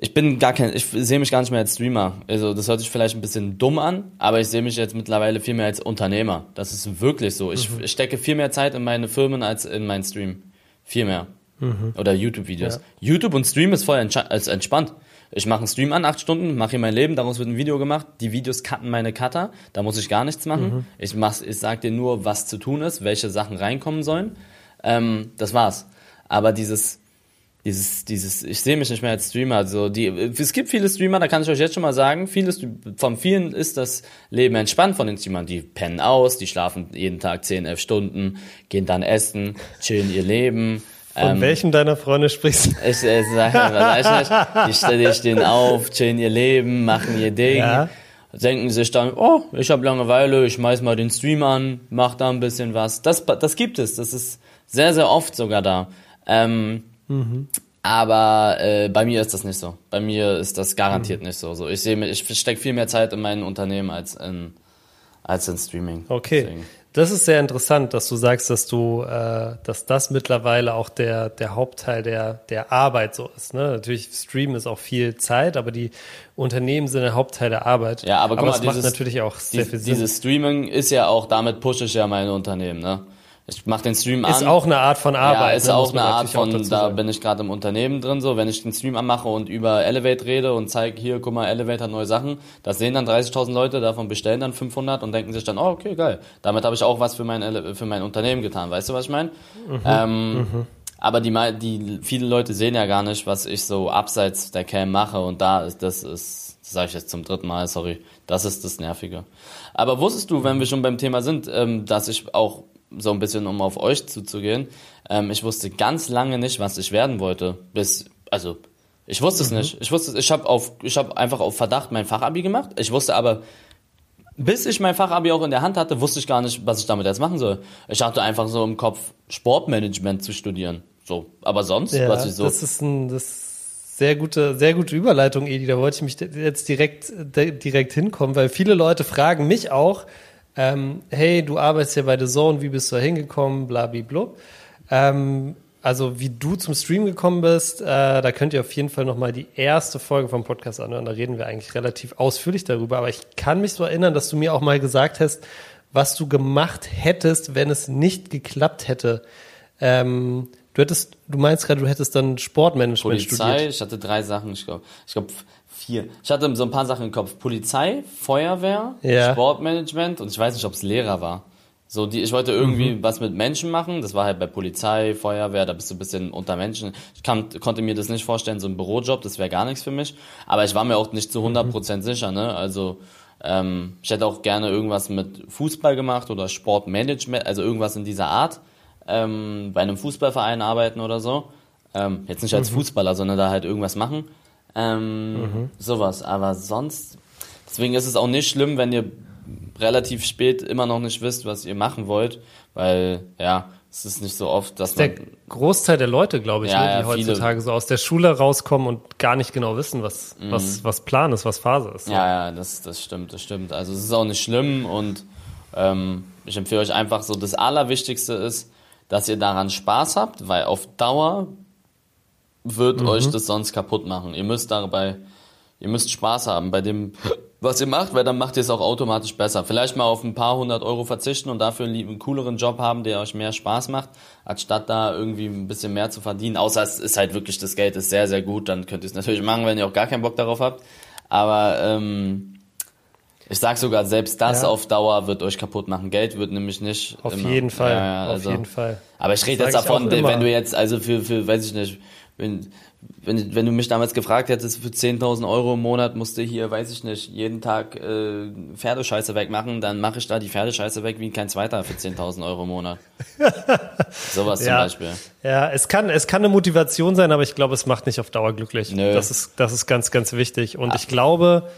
ich bin gar kein, ich sehe mich gar nicht mehr als Streamer. Also das hört sich vielleicht ein bisschen dumm an, aber ich sehe mich jetzt mittlerweile viel mehr als Unternehmer. Das ist wirklich so. Ich, mhm. stecke viel mehr Zeit in meine Firmen als in meinen Stream. Viel mehr. Mhm. Oder YouTube-Videos. Ja. YouTube und Stream ist voll entspannt. Ich mache einen Stream an, acht Stunden, mache hier mein Leben, daraus wird ein Video gemacht. Die Videos cutten meine Cutter, da muss ich gar nichts machen. Mhm. Ich, mach, ich sag dir nur, was zu tun ist, welche Sachen reinkommen sollen. Ähm, das war's. Aber dieses dieses, dieses, ich sehe mich nicht mehr als Streamer. Also die, es gibt viele Streamer, da kann ich euch jetzt schon mal sagen, vieles, von vielen ist das Leben entspannt von den Streamern. Die pennen aus, die schlafen jeden Tag 10, 11 Stunden, gehen dann essen, chillen ihr Leben. Von ähm, welchem deiner Freunde sprichst du? Ich, ich sag, was ich nicht. Die, stehen auf, chillen ihr Leben, machen ihr Ding. Ja. Denken sich dann, oh, ich habe Langeweile, ich schmeiß mal den Stream an, mach da ein bisschen was. Das, das gibt es, das ist sehr, sehr oft sogar da. Ähm, Mhm. Aber äh, bei mir ist das nicht so. Bei mir ist das garantiert mhm. nicht so. so ich sehe, ich stecke viel mehr Zeit in mein Unternehmen als in als in Streaming. Okay. Deswegen. Das ist sehr interessant, dass du sagst, dass du, äh, dass das mittlerweile auch der der Hauptteil der der Arbeit so ist. Ne? Natürlich Stream ist auch viel Zeit, aber die Unternehmen sind der Hauptteil der Arbeit. Ja, aber, aber guck mal, dieses, macht natürlich auch sehr viel Sinn. Dieses Streaming ist ja auch damit pushe ich ja meine Unternehmen. Ne? Ich mache den Stream an. Ist auch eine Art von Arbeit. Ja, ist ne, auch eine Art von, da bin ich gerade im Unternehmen drin so, wenn ich den Stream anmache und über Elevate rede und zeige, hier, guck mal, Elevate hat neue Sachen, das sehen dann 30.000 Leute, davon bestellen dann 500 und denken sich dann, oh, okay, geil, damit habe ich auch was für mein, für mein Unternehmen getan, weißt du, was ich meine? Mhm. Ähm, mhm. Aber die, die, viele Leute sehen ja gar nicht, was ich so abseits der Cam mache und da ist, das ist, das sage ich jetzt zum dritten Mal, sorry, das ist das Nervige. Aber wusstest du, wenn wir schon beim Thema sind, ähm, dass ich auch so ein bisschen, um auf euch zuzugehen, ähm, ich wusste ganz lange nicht, was ich werden wollte. Bis, also, ich wusste es mhm. nicht. Ich wusste, ich habe auf, ich habe einfach auf Verdacht mein Fachabi gemacht. Ich wusste aber, bis ich mein Fachabi auch in der Hand hatte, wusste ich gar nicht, was ich damit jetzt machen soll. Ich hatte einfach so im Kopf, Sportmanagement zu studieren. So, aber sonst, ja, was ich so. Das ist ein, das sehr gute, sehr gute Überleitung, Edi. Da wollte ich mich jetzt direkt, direkt hinkommen, weil viele Leute fragen mich auch, ähm, hey, du arbeitest ja bei The Zone, wie bist du da hingekommen, blablabla. Ähm, also wie du zum Stream gekommen bist, äh, da könnt ihr auf jeden Fall nochmal die erste Folge vom Podcast anhören. Da reden wir eigentlich relativ ausführlich darüber. Aber ich kann mich so erinnern, dass du mir auch mal gesagt hast, was du gemacht hättest, wenn es nicht geklappt hätte. Ähm, du hättest, du meinst gerade, du hättest dann Sportmanagement Polizei, studiert. ich hatte drei Sachen, ich glaube, ich glaube vier. Ich hatte so ein paar Sachen im Kopf. Polizei, Feuerwehr, Ja. Sportmanagement und ich weiß nicht, ob es Lehrer war. So, die, ich wollte irgendwie Mhm. was mit Menschen machen. Das war halt bei Polizei, Feuerwehr, da bist du ein bisschen unter Menschen. Ich kann, konnte mir das nicht vorstellen, so ein Bürojob, das wäre gar nichts für mich. Aber ich war mir auch nicht zu 100% sicher, ne? Also, ähm, ich hätte auch gerne irgendwas mit Fußball gemacht oder Sportmanagement, also irgendwas in dieser Art. Ähm, bei einem Fußballverein arbeiten oder so. Ähm, jetzt nicht als Fußballer, sondern da halt irgendwas machen. Ähm, Sowas. Aber sonst, deswegen ist es auch nicht schlimm, wenn ihr relativ spät immer noch nicht wisst, was ihr machen wollt, weil, ja, es ist nicht so oft, dass Der man, Großteil der Leute, glaube ich, Ja, ne, die ja, heutzutage so aus der Schule rauskommen und gar nicht genau wissen, was, was, was Plan ist, was Phase ist. Mhm. ja, ja, das, das stimmt, das stimmt. Also es ist auch nicht schlimm und ähm, ich empfehle euch einfach so, das Allerwichtigste ist, dass ihr daran Spaß habt, weil auf Dauer wird euch das sonst kaputt machen. Ihr müsst dabei, ihr müsst Spaß haben bei dem, *laughs* was ihr macht, weil dann macht ihr es auch automatisch besser. Vielleicht mal auf ein paar hundert Euro verzichten und dafür einen cooleren Job haben, der euch mehr Spaß macht, anstatt da irgendwie ein bisschen mehr zu verdienen. Außer es ist halt wirklich, das Geld ist sehr, sehr gut, dann könnt ihr es natürlich machen, wenn ihr auch gar keinen Bock darauf habt. Aber ähm, ich sag sogar, selbst das Ja. auf Dauer wird euch kaputt machen. Geld wird nämlich nicht. Auf immer- jeden Fall, Ja, ja, auf also- jeden Fall. aber ich rede jetzt davon, wenn du jetzt, also für, für, weiß ich nicht, wenn, wenn, wenn du mich damals gefragt hättest, für 10.000 Euro im Monat musst du hier, weiß ich nicht, jeden Tag äh, Pferdescheiße wegmachen, dann mache ich da die Pferdescheiße weg wie kein zweiter für 10.000 Euro im Monat. *laughs* Sowas zum Ja. Beispiel. Ja, es kann, es kann eine Motivation sein, aber ich glaube, es macht nicht auf Dauer glücklich. Nö. Das ist, das ist ganz, ganz wichtig. Und ich glaube,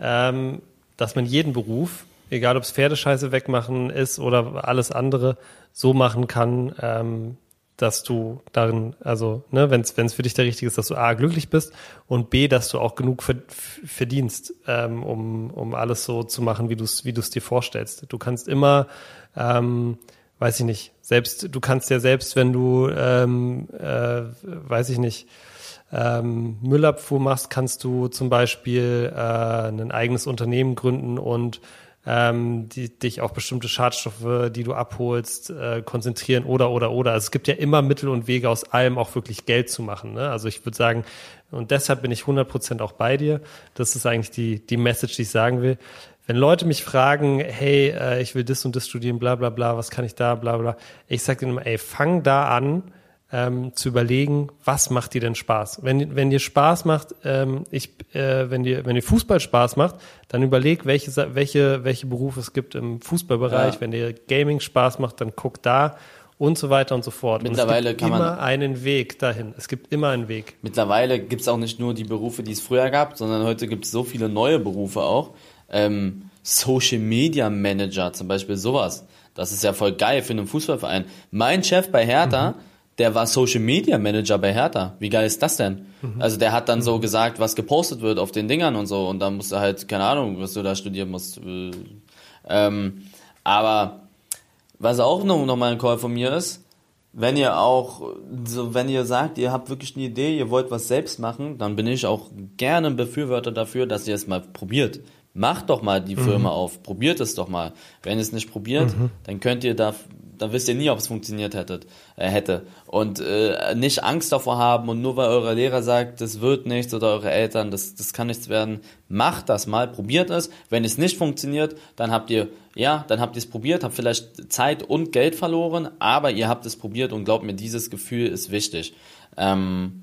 ähm, dass man jeden Beruf, egal ob es Pferdescheiße wegmachen ist oder alles andere, so machen kann, ähm, dass du darin, also, ne, wenn es für dich der richtige ist, dass du A, glücklich bist und B, dass du auch genug ver verdienst, ähm, um, um alles so zu machen, wie du es wie du's dir vorstellst. Du kannst immer, ähm, weiß ich nicht, selbst, du kannst ja selbst, wenn du, ähm, äh, weiß ich nicht, ähm, Müllabfuhr machst, kannst du zum Beispiel äh, ein eigenes Unternehmen gründen und ähm, die, dich auf bestimmte Schadstoffe, die du abholst, äh, konzentrieren oder oder oder. Also es gibt ja immer Mittel und Wege aus allem auch wirklich Geld zu machen. Ne? Also ich würde sagen, und deshalb bin ich 100% auch bei dir. Das ist eigentlich die, die Message, die ich sagen will. Wenn Leute mich fragen, hey, äh, ich will das und das studieren, bla bla bla, was kann ich da, bla bla, ich sage denen immer, ey, fang da an, ähm, zu überlegen, was macht dir denn Spaß? Wenn, wenn dir Spaß macht, ähm, ich, äh, wenn dir, wenn dir Fußball Spaß macht, dann überleg, welche, welche, welche Berufe es gibt im Fußballbereich. Ja. Wenn dir Gaming Spaß macht, dann guck da und so weiter und so fort. Mittlerweile und es gibt kann man- immer einen Weg dahin. Es gibt immer einen Weg. Mittlerweile gibt's auch nicht nur die Berufe, die es früher gab, sondern heute gibt's so viele neue Berufe auch. Ähm, Social Media Manager zum Beispiel, sowas. Das ist ja voll geil für einen Fußballverein. Mein Chef bei Hertha, der war Social Media Manager bei Hertha. Wie geil ist das denn? Also der hat dann so gesagt, was gepostet wird auf den Dingern und so. Und dann musst du halt, keine Ahnung, was du da studieren musst. Äh, Ähm, aber was auch noch, noch mal ein Call von mir ist, wenn ihr auch, so, wenn ihr sagt, ihr habt wirklich eine Idee, ihr wollt was selbst machen, dann bin ich auch gerne ein Befürworter dafür, dass ihr es mal probiert. Macht doch mal die Firma auf, probiert es doch mal. Wenn ihr es nicht probiert, dann könnt ihr da, dann wisst ihr nie, ob es funktioniert hättet, äh, hätte. Und äh, nicht Angst davor haben und nur weil euer Lehrer sagt, das wird nichts oder eure Eltern, das, das kann nichts werden, macht das mal, probiert es. Wenn es nicht funktioniert, dann habt ihr, ja, dann habt ihr es probiert, habt vielleicht Zeit und Geld verloren, aber ihr habt es probiert und glaubt mir, dieses Gefühl ist wichtig. Ähm,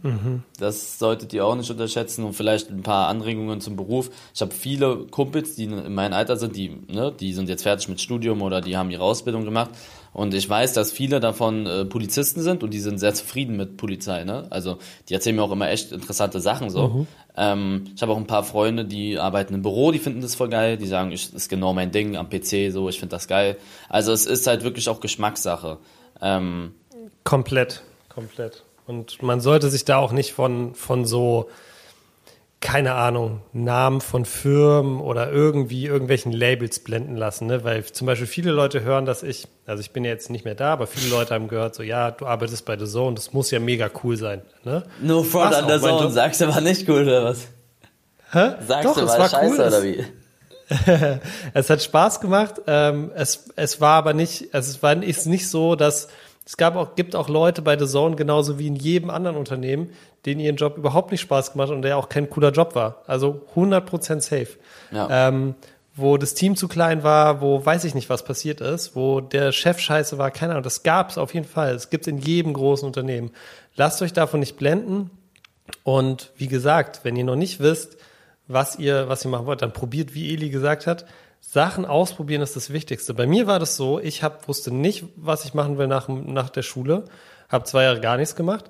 Das solltet ihr auch nicht unterschätzen und vielleicht ein paar Anregungen zum Beruf. Ich habe viele Kumpels, die in meinem Alter sind, die, ne, die sind jetzt fertig mit Studium oder die haben ihre Ausbildung gemacht Und ich weiß, dass viele davon äh, Polizisten sind und die sind sehr zufrieden mit Polizei. Ne? Also die erzählen mir auch immer echt interessante Sachen so. Mhm. Ähm, ich habe auch ein paar Freunde, die arbeiten im Büro, die finden das voll geil. Die sagen, ich, das ist genau mein Ding am PC, so ich finde das geil. Also es ist halt wirklich auch Geschmackssache. Ähm, komplett, komplett. Und man sollte sich da auch nicht von von so keine Ahnung, Namen von Firmen oder irgendwie irgendwelchen Labels blenden lassen, ne? Weil zum Beispiel viele Leute hören, dass ich, also ich bin ja jetzt nicht mehr da, aber viele Leute haben gehört, so ja, du arbeitest bei The Zone, das muss ja mega cool sein, ne? No front an The Zone, sagst du aber nicht cool oder was? Hä? Sagst Doch, du mal scheiße cool. oder wie? *laughs* es hat Spaß gemacht. Ähm, es, es war aber nicht, es war ist nicht so, dass es gab auch, gibt auch Leute bei The Zone, genauso wie in jedem anderen Unternehmen, denen ihren Job überhaupt nicht Spaß gemacht hat und der auch kein cooler Job war. Also 100% safe. Ja. Ähm, wo das Team zu klein war, wo weiß ich nicht, was passiert ist, wo der Chef scheiße war, keine Ahnung. Das gab es auf jeden Fall. Es gibt in jedem großen Unternehmen. Lasst euch davon nicht blenden. Und wie gesagt, wenn ihr noch nicht wisst, was ihr, was ihr machen wollt, dann probiert, wie Eli gesagt hat, Sachen ausprobieren ist das Wichtigste. Bei mir war das so, ich hab, wusste nicht, was ich machen will nach, nach der Schule, habe zwei Jahre gar nichts gemacht.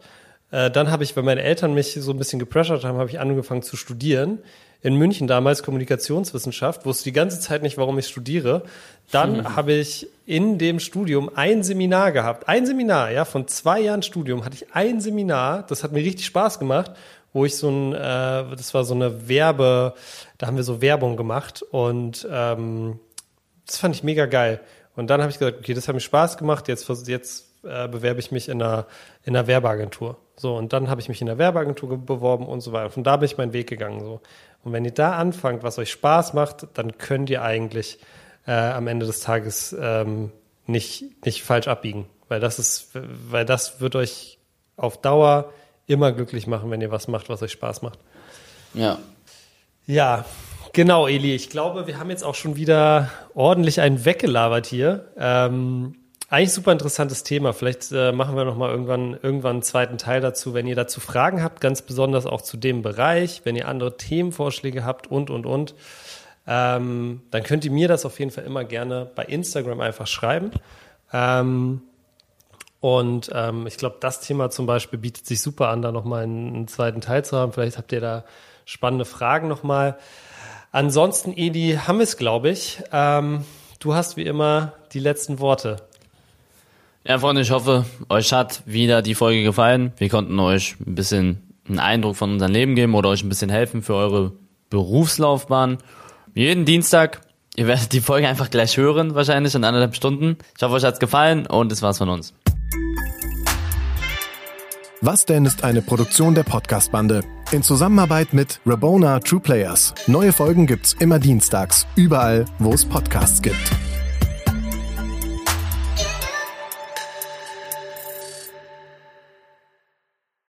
Äh, dann habe ich, weil meine Eltern mich so ein bisschen gepressured haben, habe ich angefangen zu studieren. In München damals Kommunikationswissenschaft, wusste die ganze Zeit nicht, warum ich studiere. Dann mhm. habe ich in dem Studium ein Seminar gehabt. Ein Seminar, ja, von zwei Jahren Studium hatte ich ein Seminar. Das hat mir richtig Spaß gemacht wo ich so ein, äh, das war so eine Werbe, da haben wir so Werbung gemacht und ähm, das fand ich mega geil. Und dann habe ich gesagt, okay, das hat mir Spaß gemacht, jetzt, jetzt äh, bewerbe ich mich in einer, in einer Werbeagentur. So, und dann habe ich mich in der Werbeagentur beworben und so weiter. Von da bin ich meinen Weg gegangen. So. Und wenn ihr da anfangt, was euch Spaß macht, dann könnt ihr eigentlich äh, am Ende des Tages ähm, nicht, nicht falsch abbiegen. Weil das ist, weil das wird euch auf Dauer immer glücklich machen, wenn ihr was macht, was euch Spaß macht. Ja. Ja, genau, Eli. Ich glaube, wir haben jetzt auch schon wieder ordentlich einen weggelabert hier. Ähm, eigentlich super interessantes Thema. Vielleicht äh, machen wir noch mal irgendwann irgendwann einen zweiten Teil dazu, wenn ihr dazu Fragen habt, ganz besonders auch zu dem Bereich, wenn ihr andere Themenvorschläge habt und und und. Ähm, dann könnt ihr mir das auf jeden Fall immer gerne bei Instagram einfach schreiben. Ähm, und ähm, ich glaube, das Thema zum Beispiel bietet sich super an, da nochmal einen, einen zweiten Teil zu haben. Vielleicht habt ihr da spannende Fragen nochmal. Ansonsten, Edi, haben wir es, glaube ich. Ähm, du hast wie immer die letzten Worte. Ja, Freunde, ich hoffe, euch hat wieder die Folge gefallen. Wir konnten euch ein bisschen einen Eindruck von unserem Leben geben oder euch ein bisschen helfen für eure Berufslaufbahn. Jeden Dienstag, ihr werdet die Folge einfach gleich hören, wahrscheinlich in anderthalb Stunden. Ich hoffe, euch hat's gefallen und das war's von uns. Was denn ist eine Produktion der Podcast-Bande in Zusammenarbeit mit Rabona True Players. Neue Folgen gibt's immer dienstags, überall, wo es Podcasts gibt.